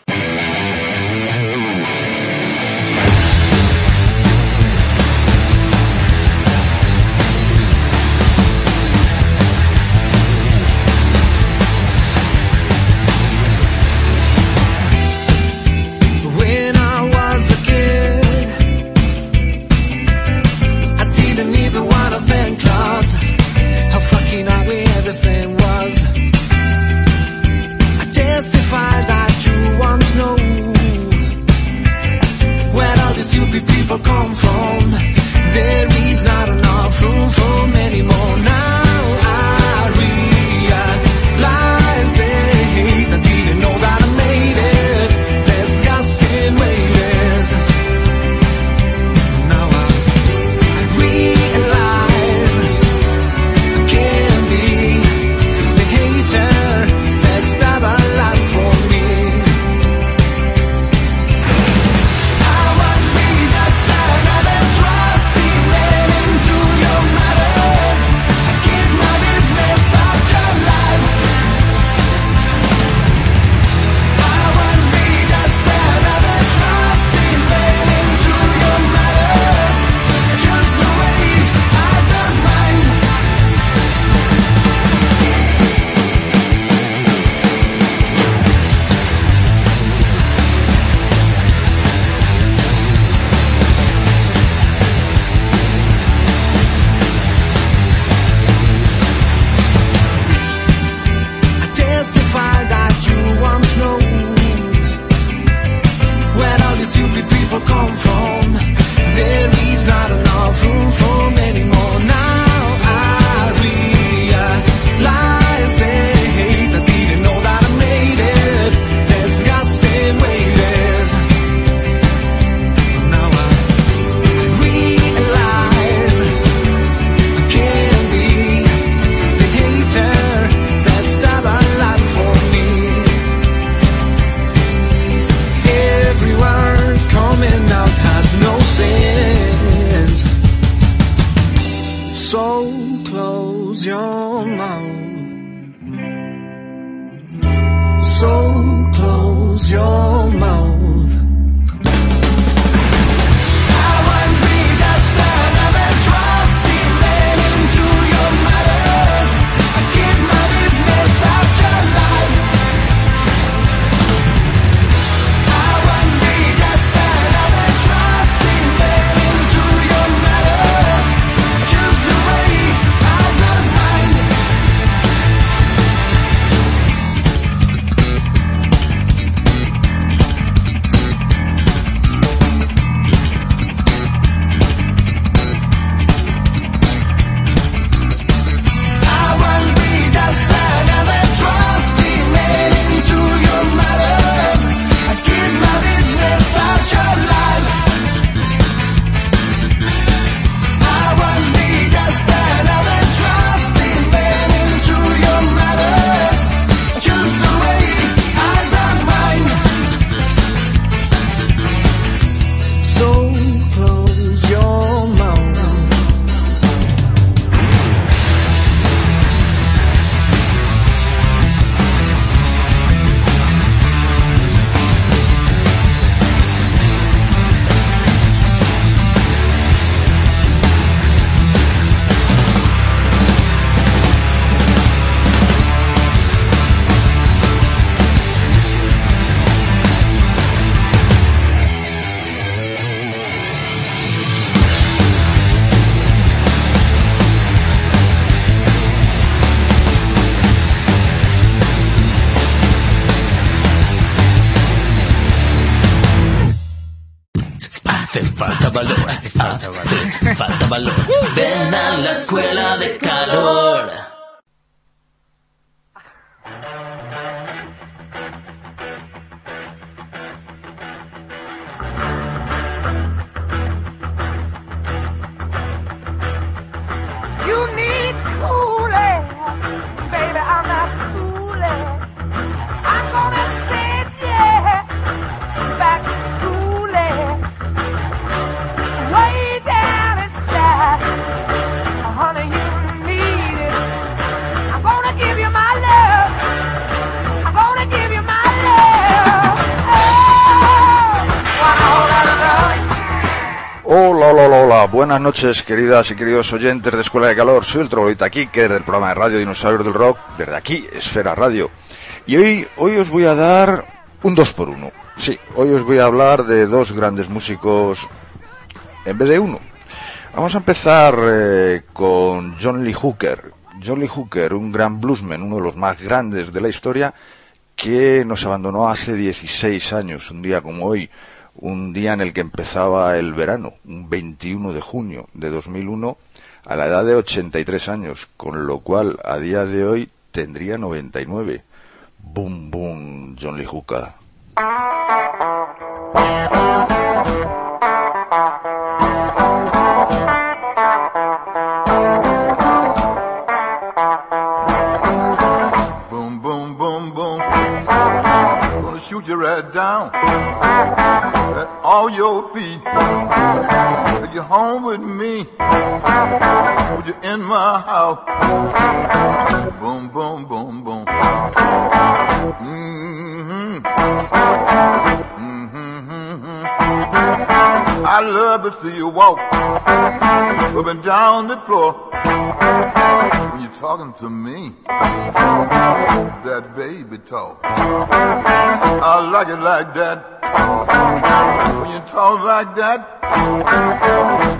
Hola, hola, hola. Buenas noches, queridas y queridos oyentes de Escuela de Calor. Soy el Troglodita Kicker del programa de radio Dinosaurios del Rock, desde aquí, Esfera Radio. Y hoy, hoy os voy a dar un dos por uno. Sí, hoy os voy a hablar de dos grandes músicos en vez de uno. Vamos a empezar eh, con John Lee Hooker. John Lee Hooker, un gran bluesman, uno de los más grandes de la historia, que nos abandonó hace 16 años, un día como hoy, un día en el que empezaba el verano, un 21 de junio de 2001, a la edad de 83 años, con lo cual a día de hoy tendría 99. Boom, boom, John Lee Hooker. Boom, boom, boom, boom. Gonna shoot you right down all your feet. Take you home with me. Put you in my house. Boom, boom, boom, boom. Mm-hmm. Mm-hmm. I love to see you walk up and down the floor when you're talking to me. That baby talk. I like it like that. When you talk like that,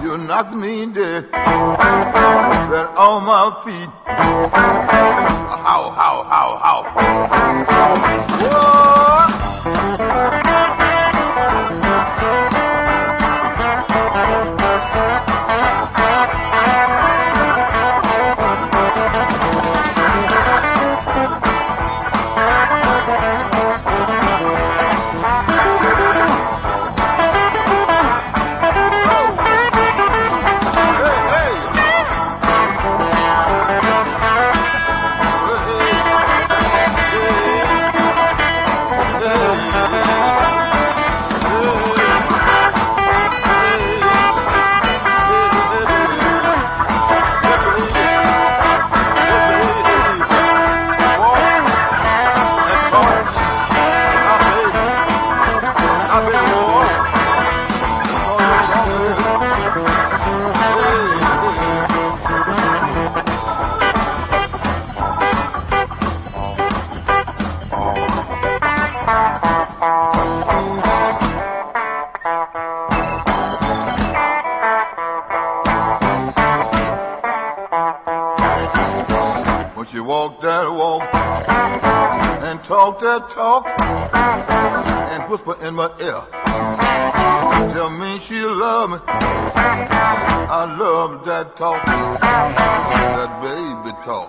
you knock me dead. Right on my feet. How, how, how, how. Whoa. That talk and whisper in my ear. Tell me she love me. I love that talk, that baby talk.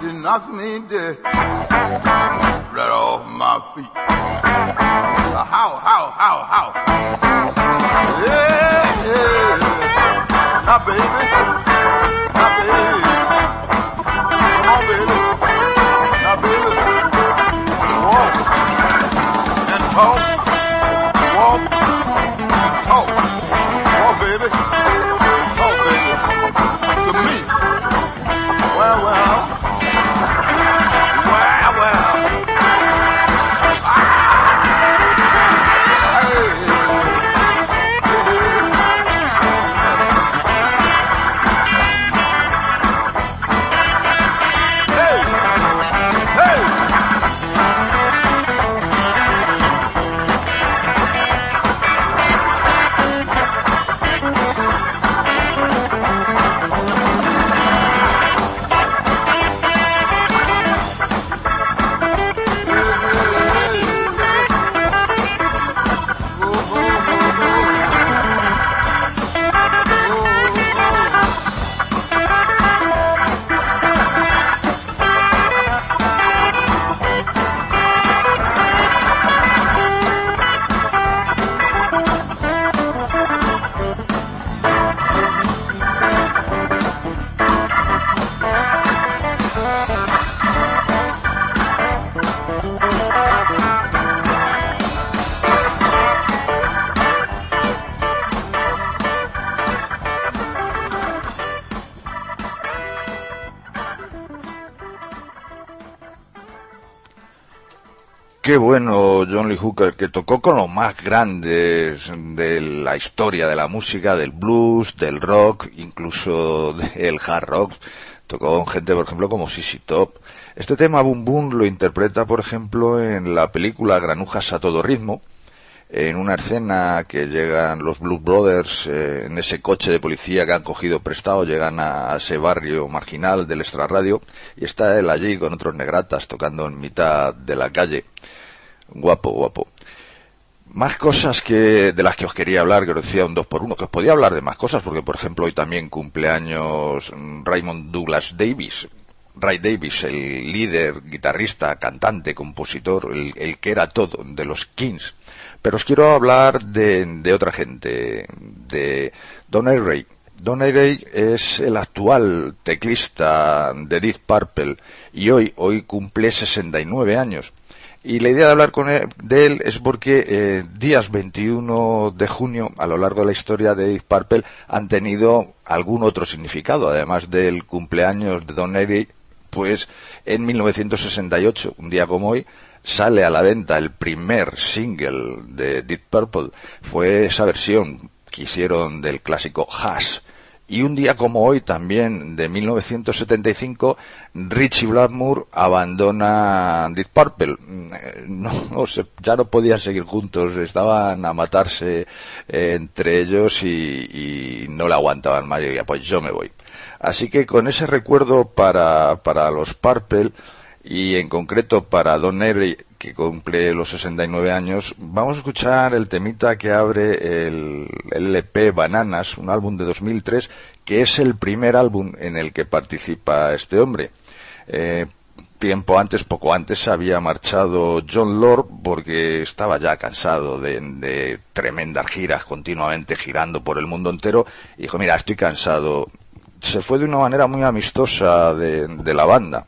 She knocks me dead right off my feet. How, how, how, how? Yeah, yeah. Now, baby. Que tocó con los más grandes de la historia de la música, del blues, del rock, incluso del hard rock. Tocó con gente, por ejemplo, como Sissy Top. Este tema Boom Boom lo interpreta, por ejemplo, en la película Granujas a todo ritmo, en una escena que llegan los Blue Brothers eh, en ese coche de policía que han cogido prestado, llegan a, a ese barrio marginal del extrarradio y está él allí con otros negratas tocando en mitad de la calle. Guapo, guapo. Más cosas que de las que os quería hablar, que os decía un dos por uno, que os podía hablar de más cosas, porque por ejemplo hoy también cumpleaños mm, Raymond Douglas Davis, Ray Davis, el líder, guitarrista, cantante, compositor, el, que era todo de los Kings. Pero os quiero hablar de, de otra gente, de Don Airey. Don Airey es el actual teclista de Deep Purple y hoy, hoy cumple 69 años. Y la idea de hablar con él, de él es porque eh, días 21 de junio, a lo largo de la historia de Deep Purple, han tenido algún otro significado, además del cumpleaños de Don Airey, pues en 1968, un día como hoy, sale a la venta el primer single de Deep Purple. Fue esa versión que hicieron del clásico Hash. Y un día como hoy, también de 1975, Richie Blackmore abandona Deep Purple. No, no se- ya no podían seguir juntos, estaban a matarse eh, entre ellos y, no le aguantaban más. Y pues yo me voy. Así que con ese recuerdo para, para los Purple y en concreto para Don Nery, que cumple los 69 años, vamos a escuchar el temita que abre el, LP Bananas, un álbum de 2003, que es el primer álbum en el que participa este hombre. Eh, tiempo antes, poco antes, había marchado John Lord porque estaba ya cansado de, tremendas giras continuamente girando por el mundo entero y dijo, mira, estoy cansado. Se fue de una manera muy amistosa de la banda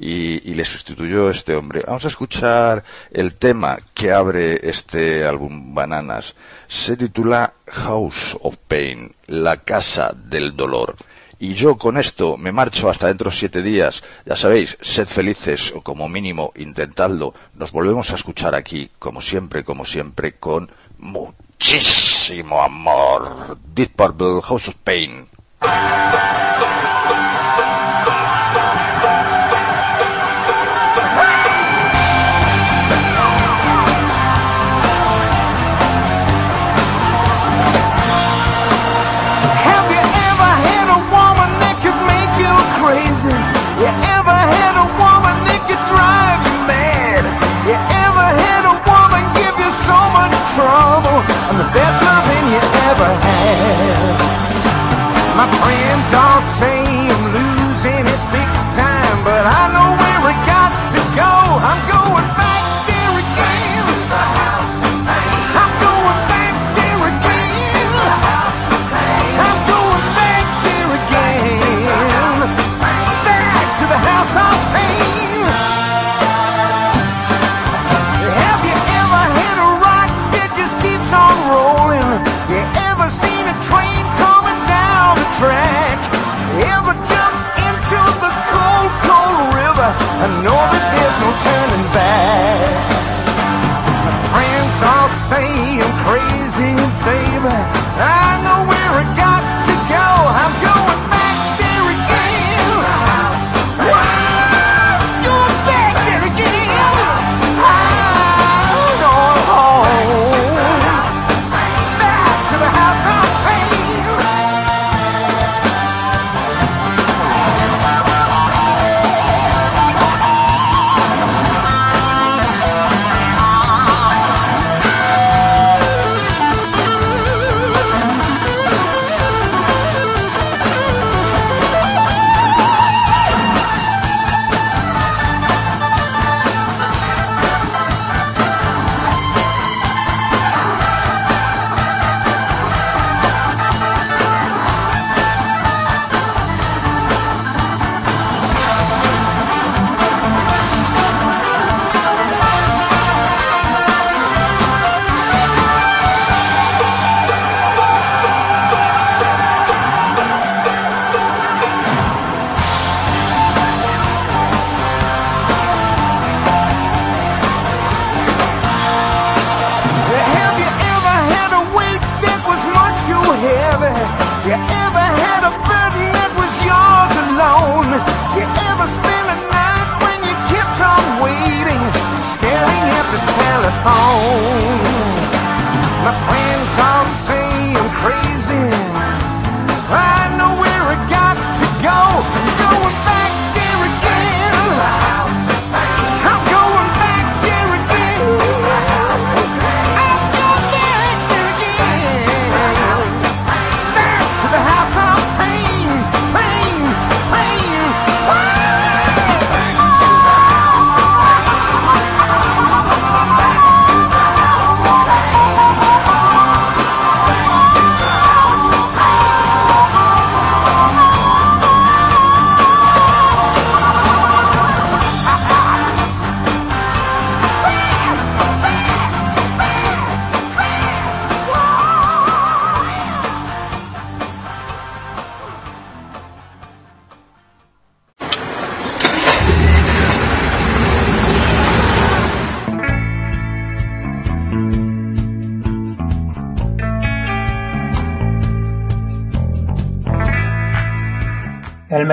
y, le sustituyó este hombre. Vamos a escuchar el tema que abre este álbum Bananas. Se titula House of Pain, la casa del dolor. Y yo con esto me marcho hasta dentro de siete días. Ya sabéis, sed felices o como mínimo intentadlo. Nos volvemos a escuchar aquí, como siempre, como siempre, con muchísimo amor. Deep Purple House of Pain. Ever had. My friends all say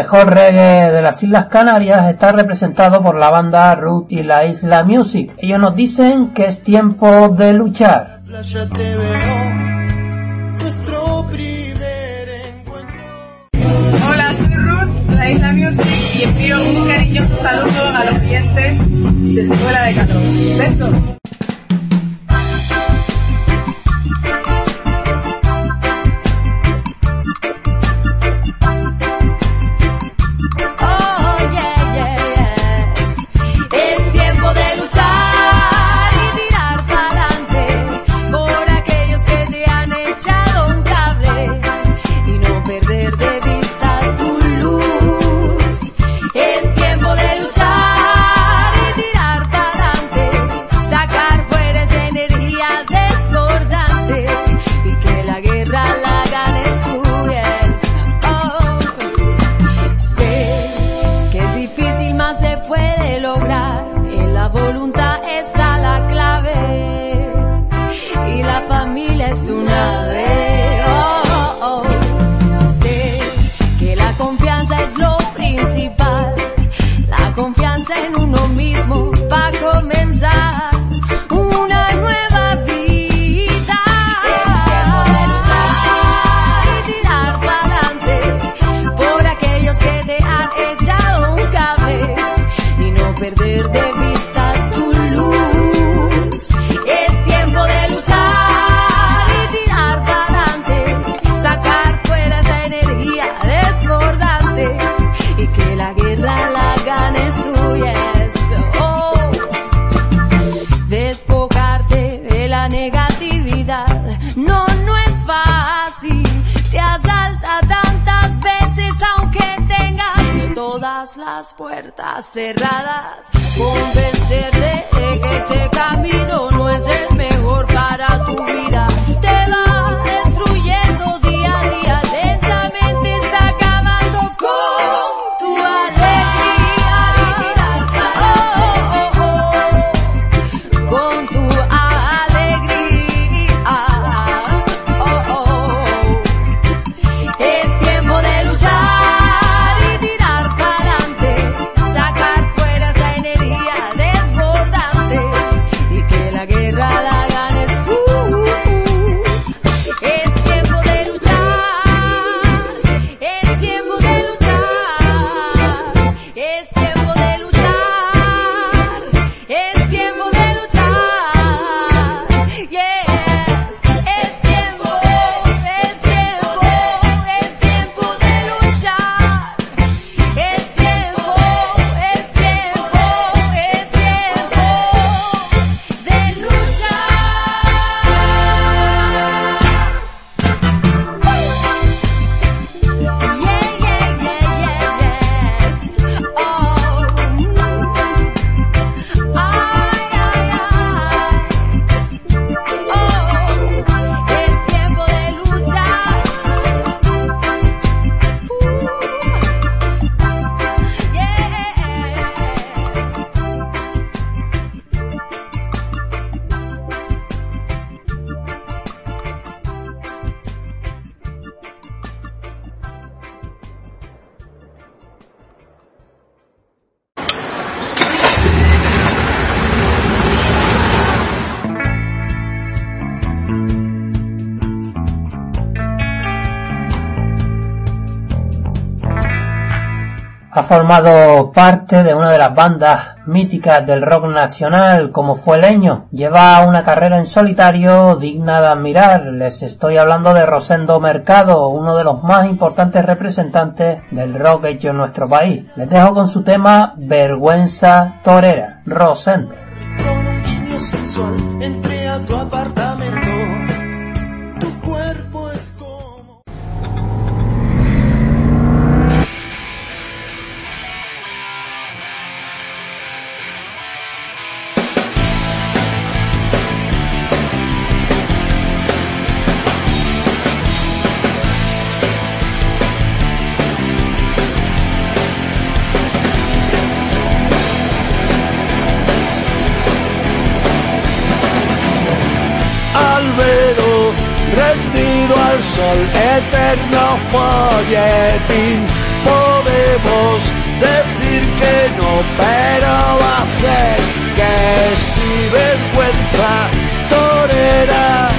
El mejor reggae de las Islas Canarias está representado por la banda Root y la Isla Music. Ellos nos dicen que es tiempo de luchar. Hola, soy Roots, la Isla Music y envío un cariñoso saludo a los clientes de Escuela de Calor. Besos. formado parte de una de las bandas míticas del rock nacional como fue Leño. Lleva una carrera en solitario digna de admirar. Les estoy hablando de Rosendo Mercado, uno de los más importantes representantes del rock hecho en nuestro país. Les dejo con su tema Vergüenza Torera, Rosendo. eterno folletín. Podemos decir que no, pero va a ser que si vergüenza torera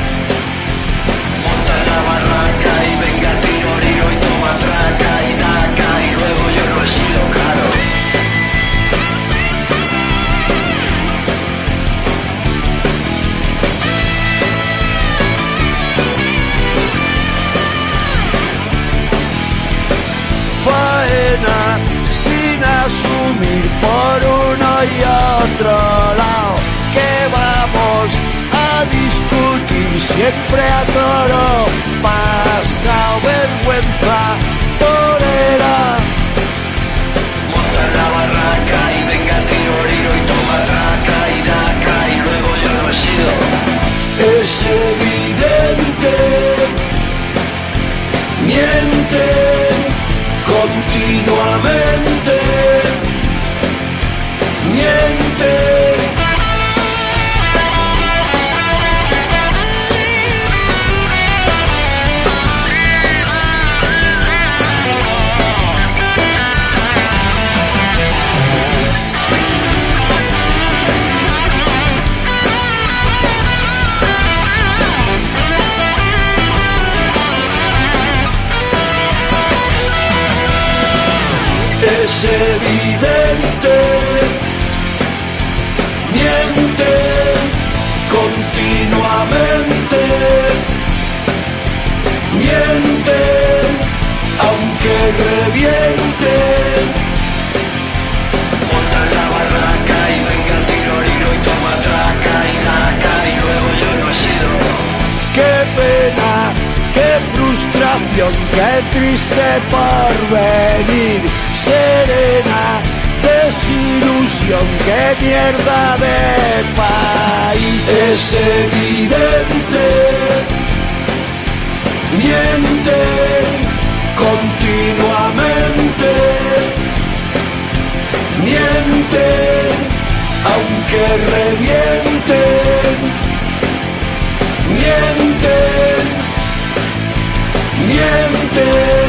por uno y otro lado que vamos a discutir siempre a toro. Pasa vergüenza torera evidente. Miente continuamente. Miente aunque reviente frustración qué triste porvenir serena desilusión qué mierda de país. Es evidente miente continuamente. Miente aunque reviente. Miente miente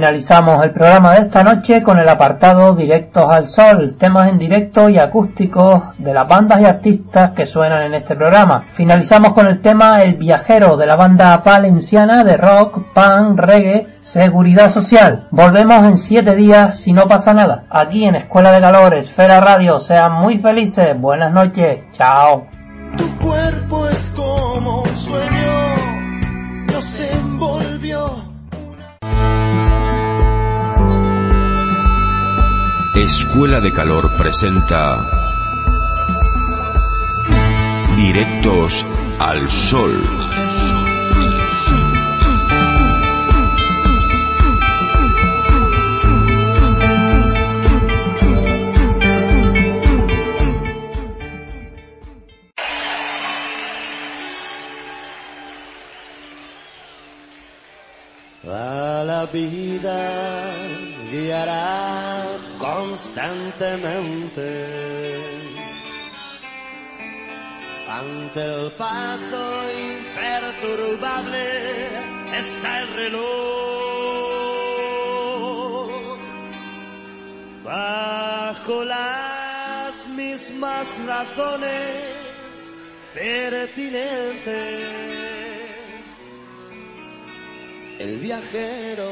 Finalizamos el programa de esta noche con el apartado Directos al Sol, temas en directo y acústicos de las bandas y artistas que suenan en este programa. Finalizamos con el tema El Viajero de la banda valenciana de rock, punk, reggae, seguridad social. Volvemos en siete días si no pasa nada. Aquí en Escuela de Calor, Esfera Radio. Sean muy felices. Buenas noches. Chao. Tu cuerpo es como un Escuela de Calor presenta Directos al Sol. La vida guiará constantemente. Ante el paso imperturbable está el reloj. Bajo las mismas razones pertinentes el viajero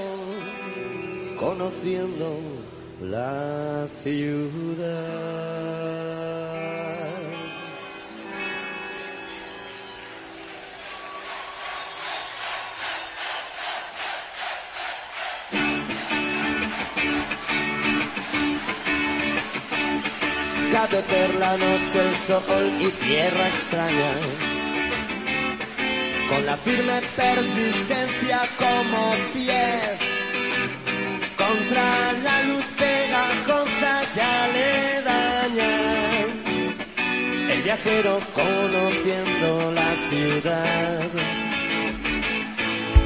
conociendo la ciudad. Cabe per la noche el sol y tierra extraña con la firme persistencia como pies contra la luz viajero conociendo la ciudad.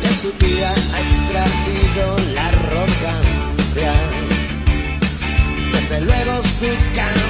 De su vida ha extraído la arrogancia. Desde luego su canción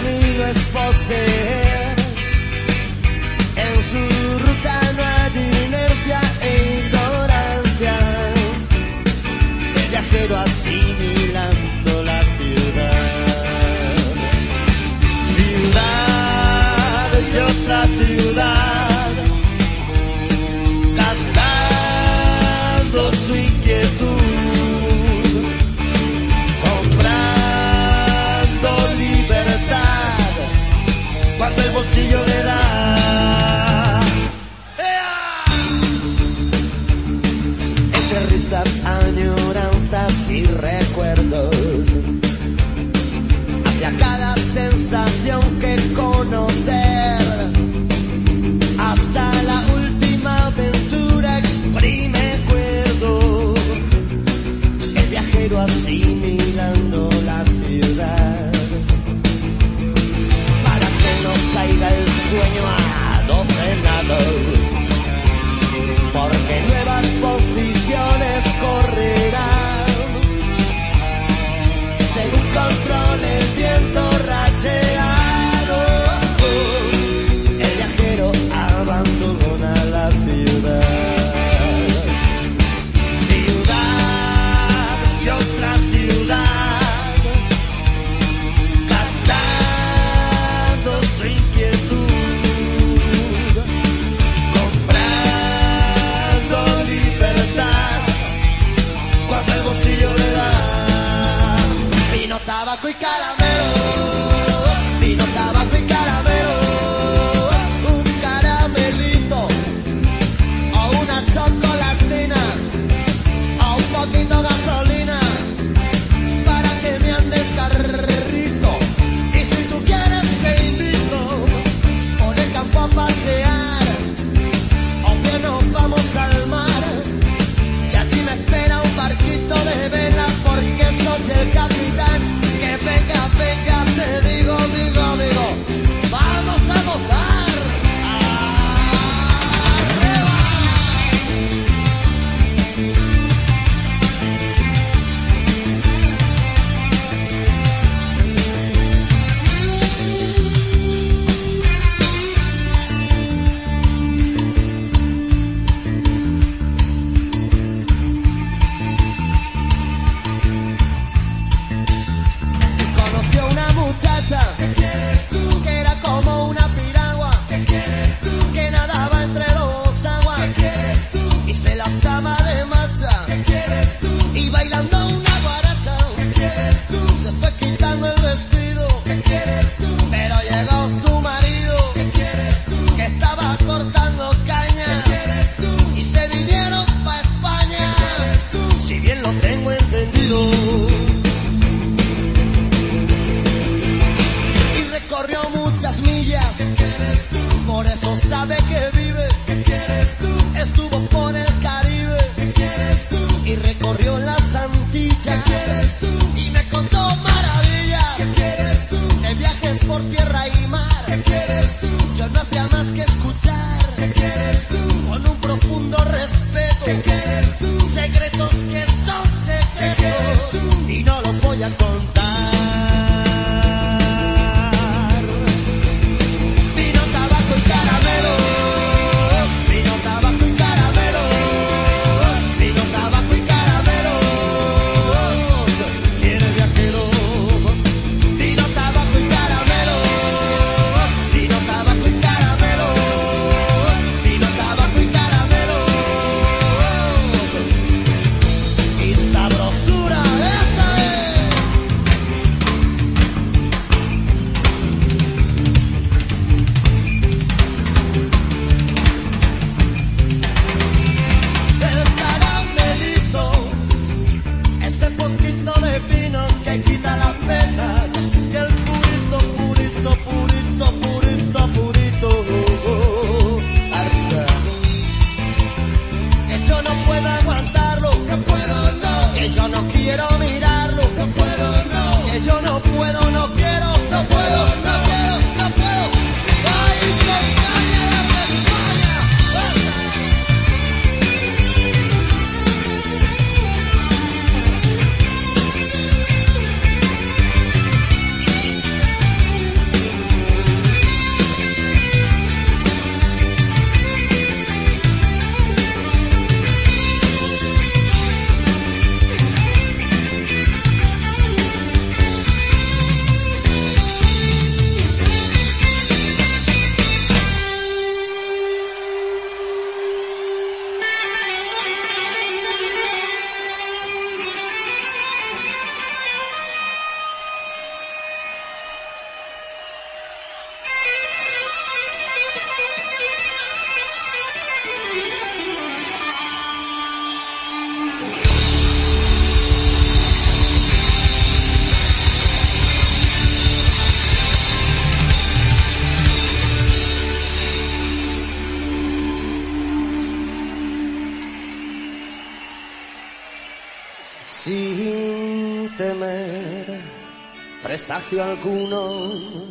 alguno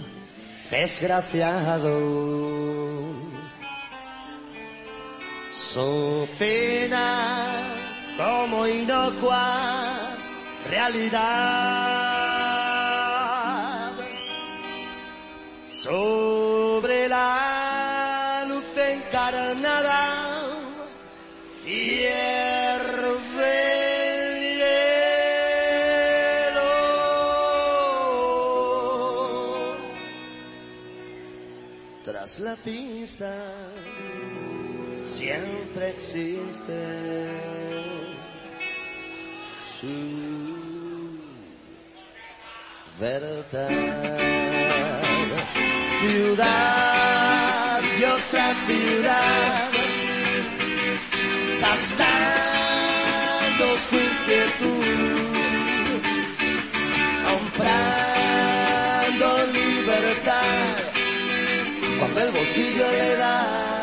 desgraciado. Su verdad. Ciudad y otra ciudad, gastando su inquietud, comprando libertad cuando el bolsillo le da.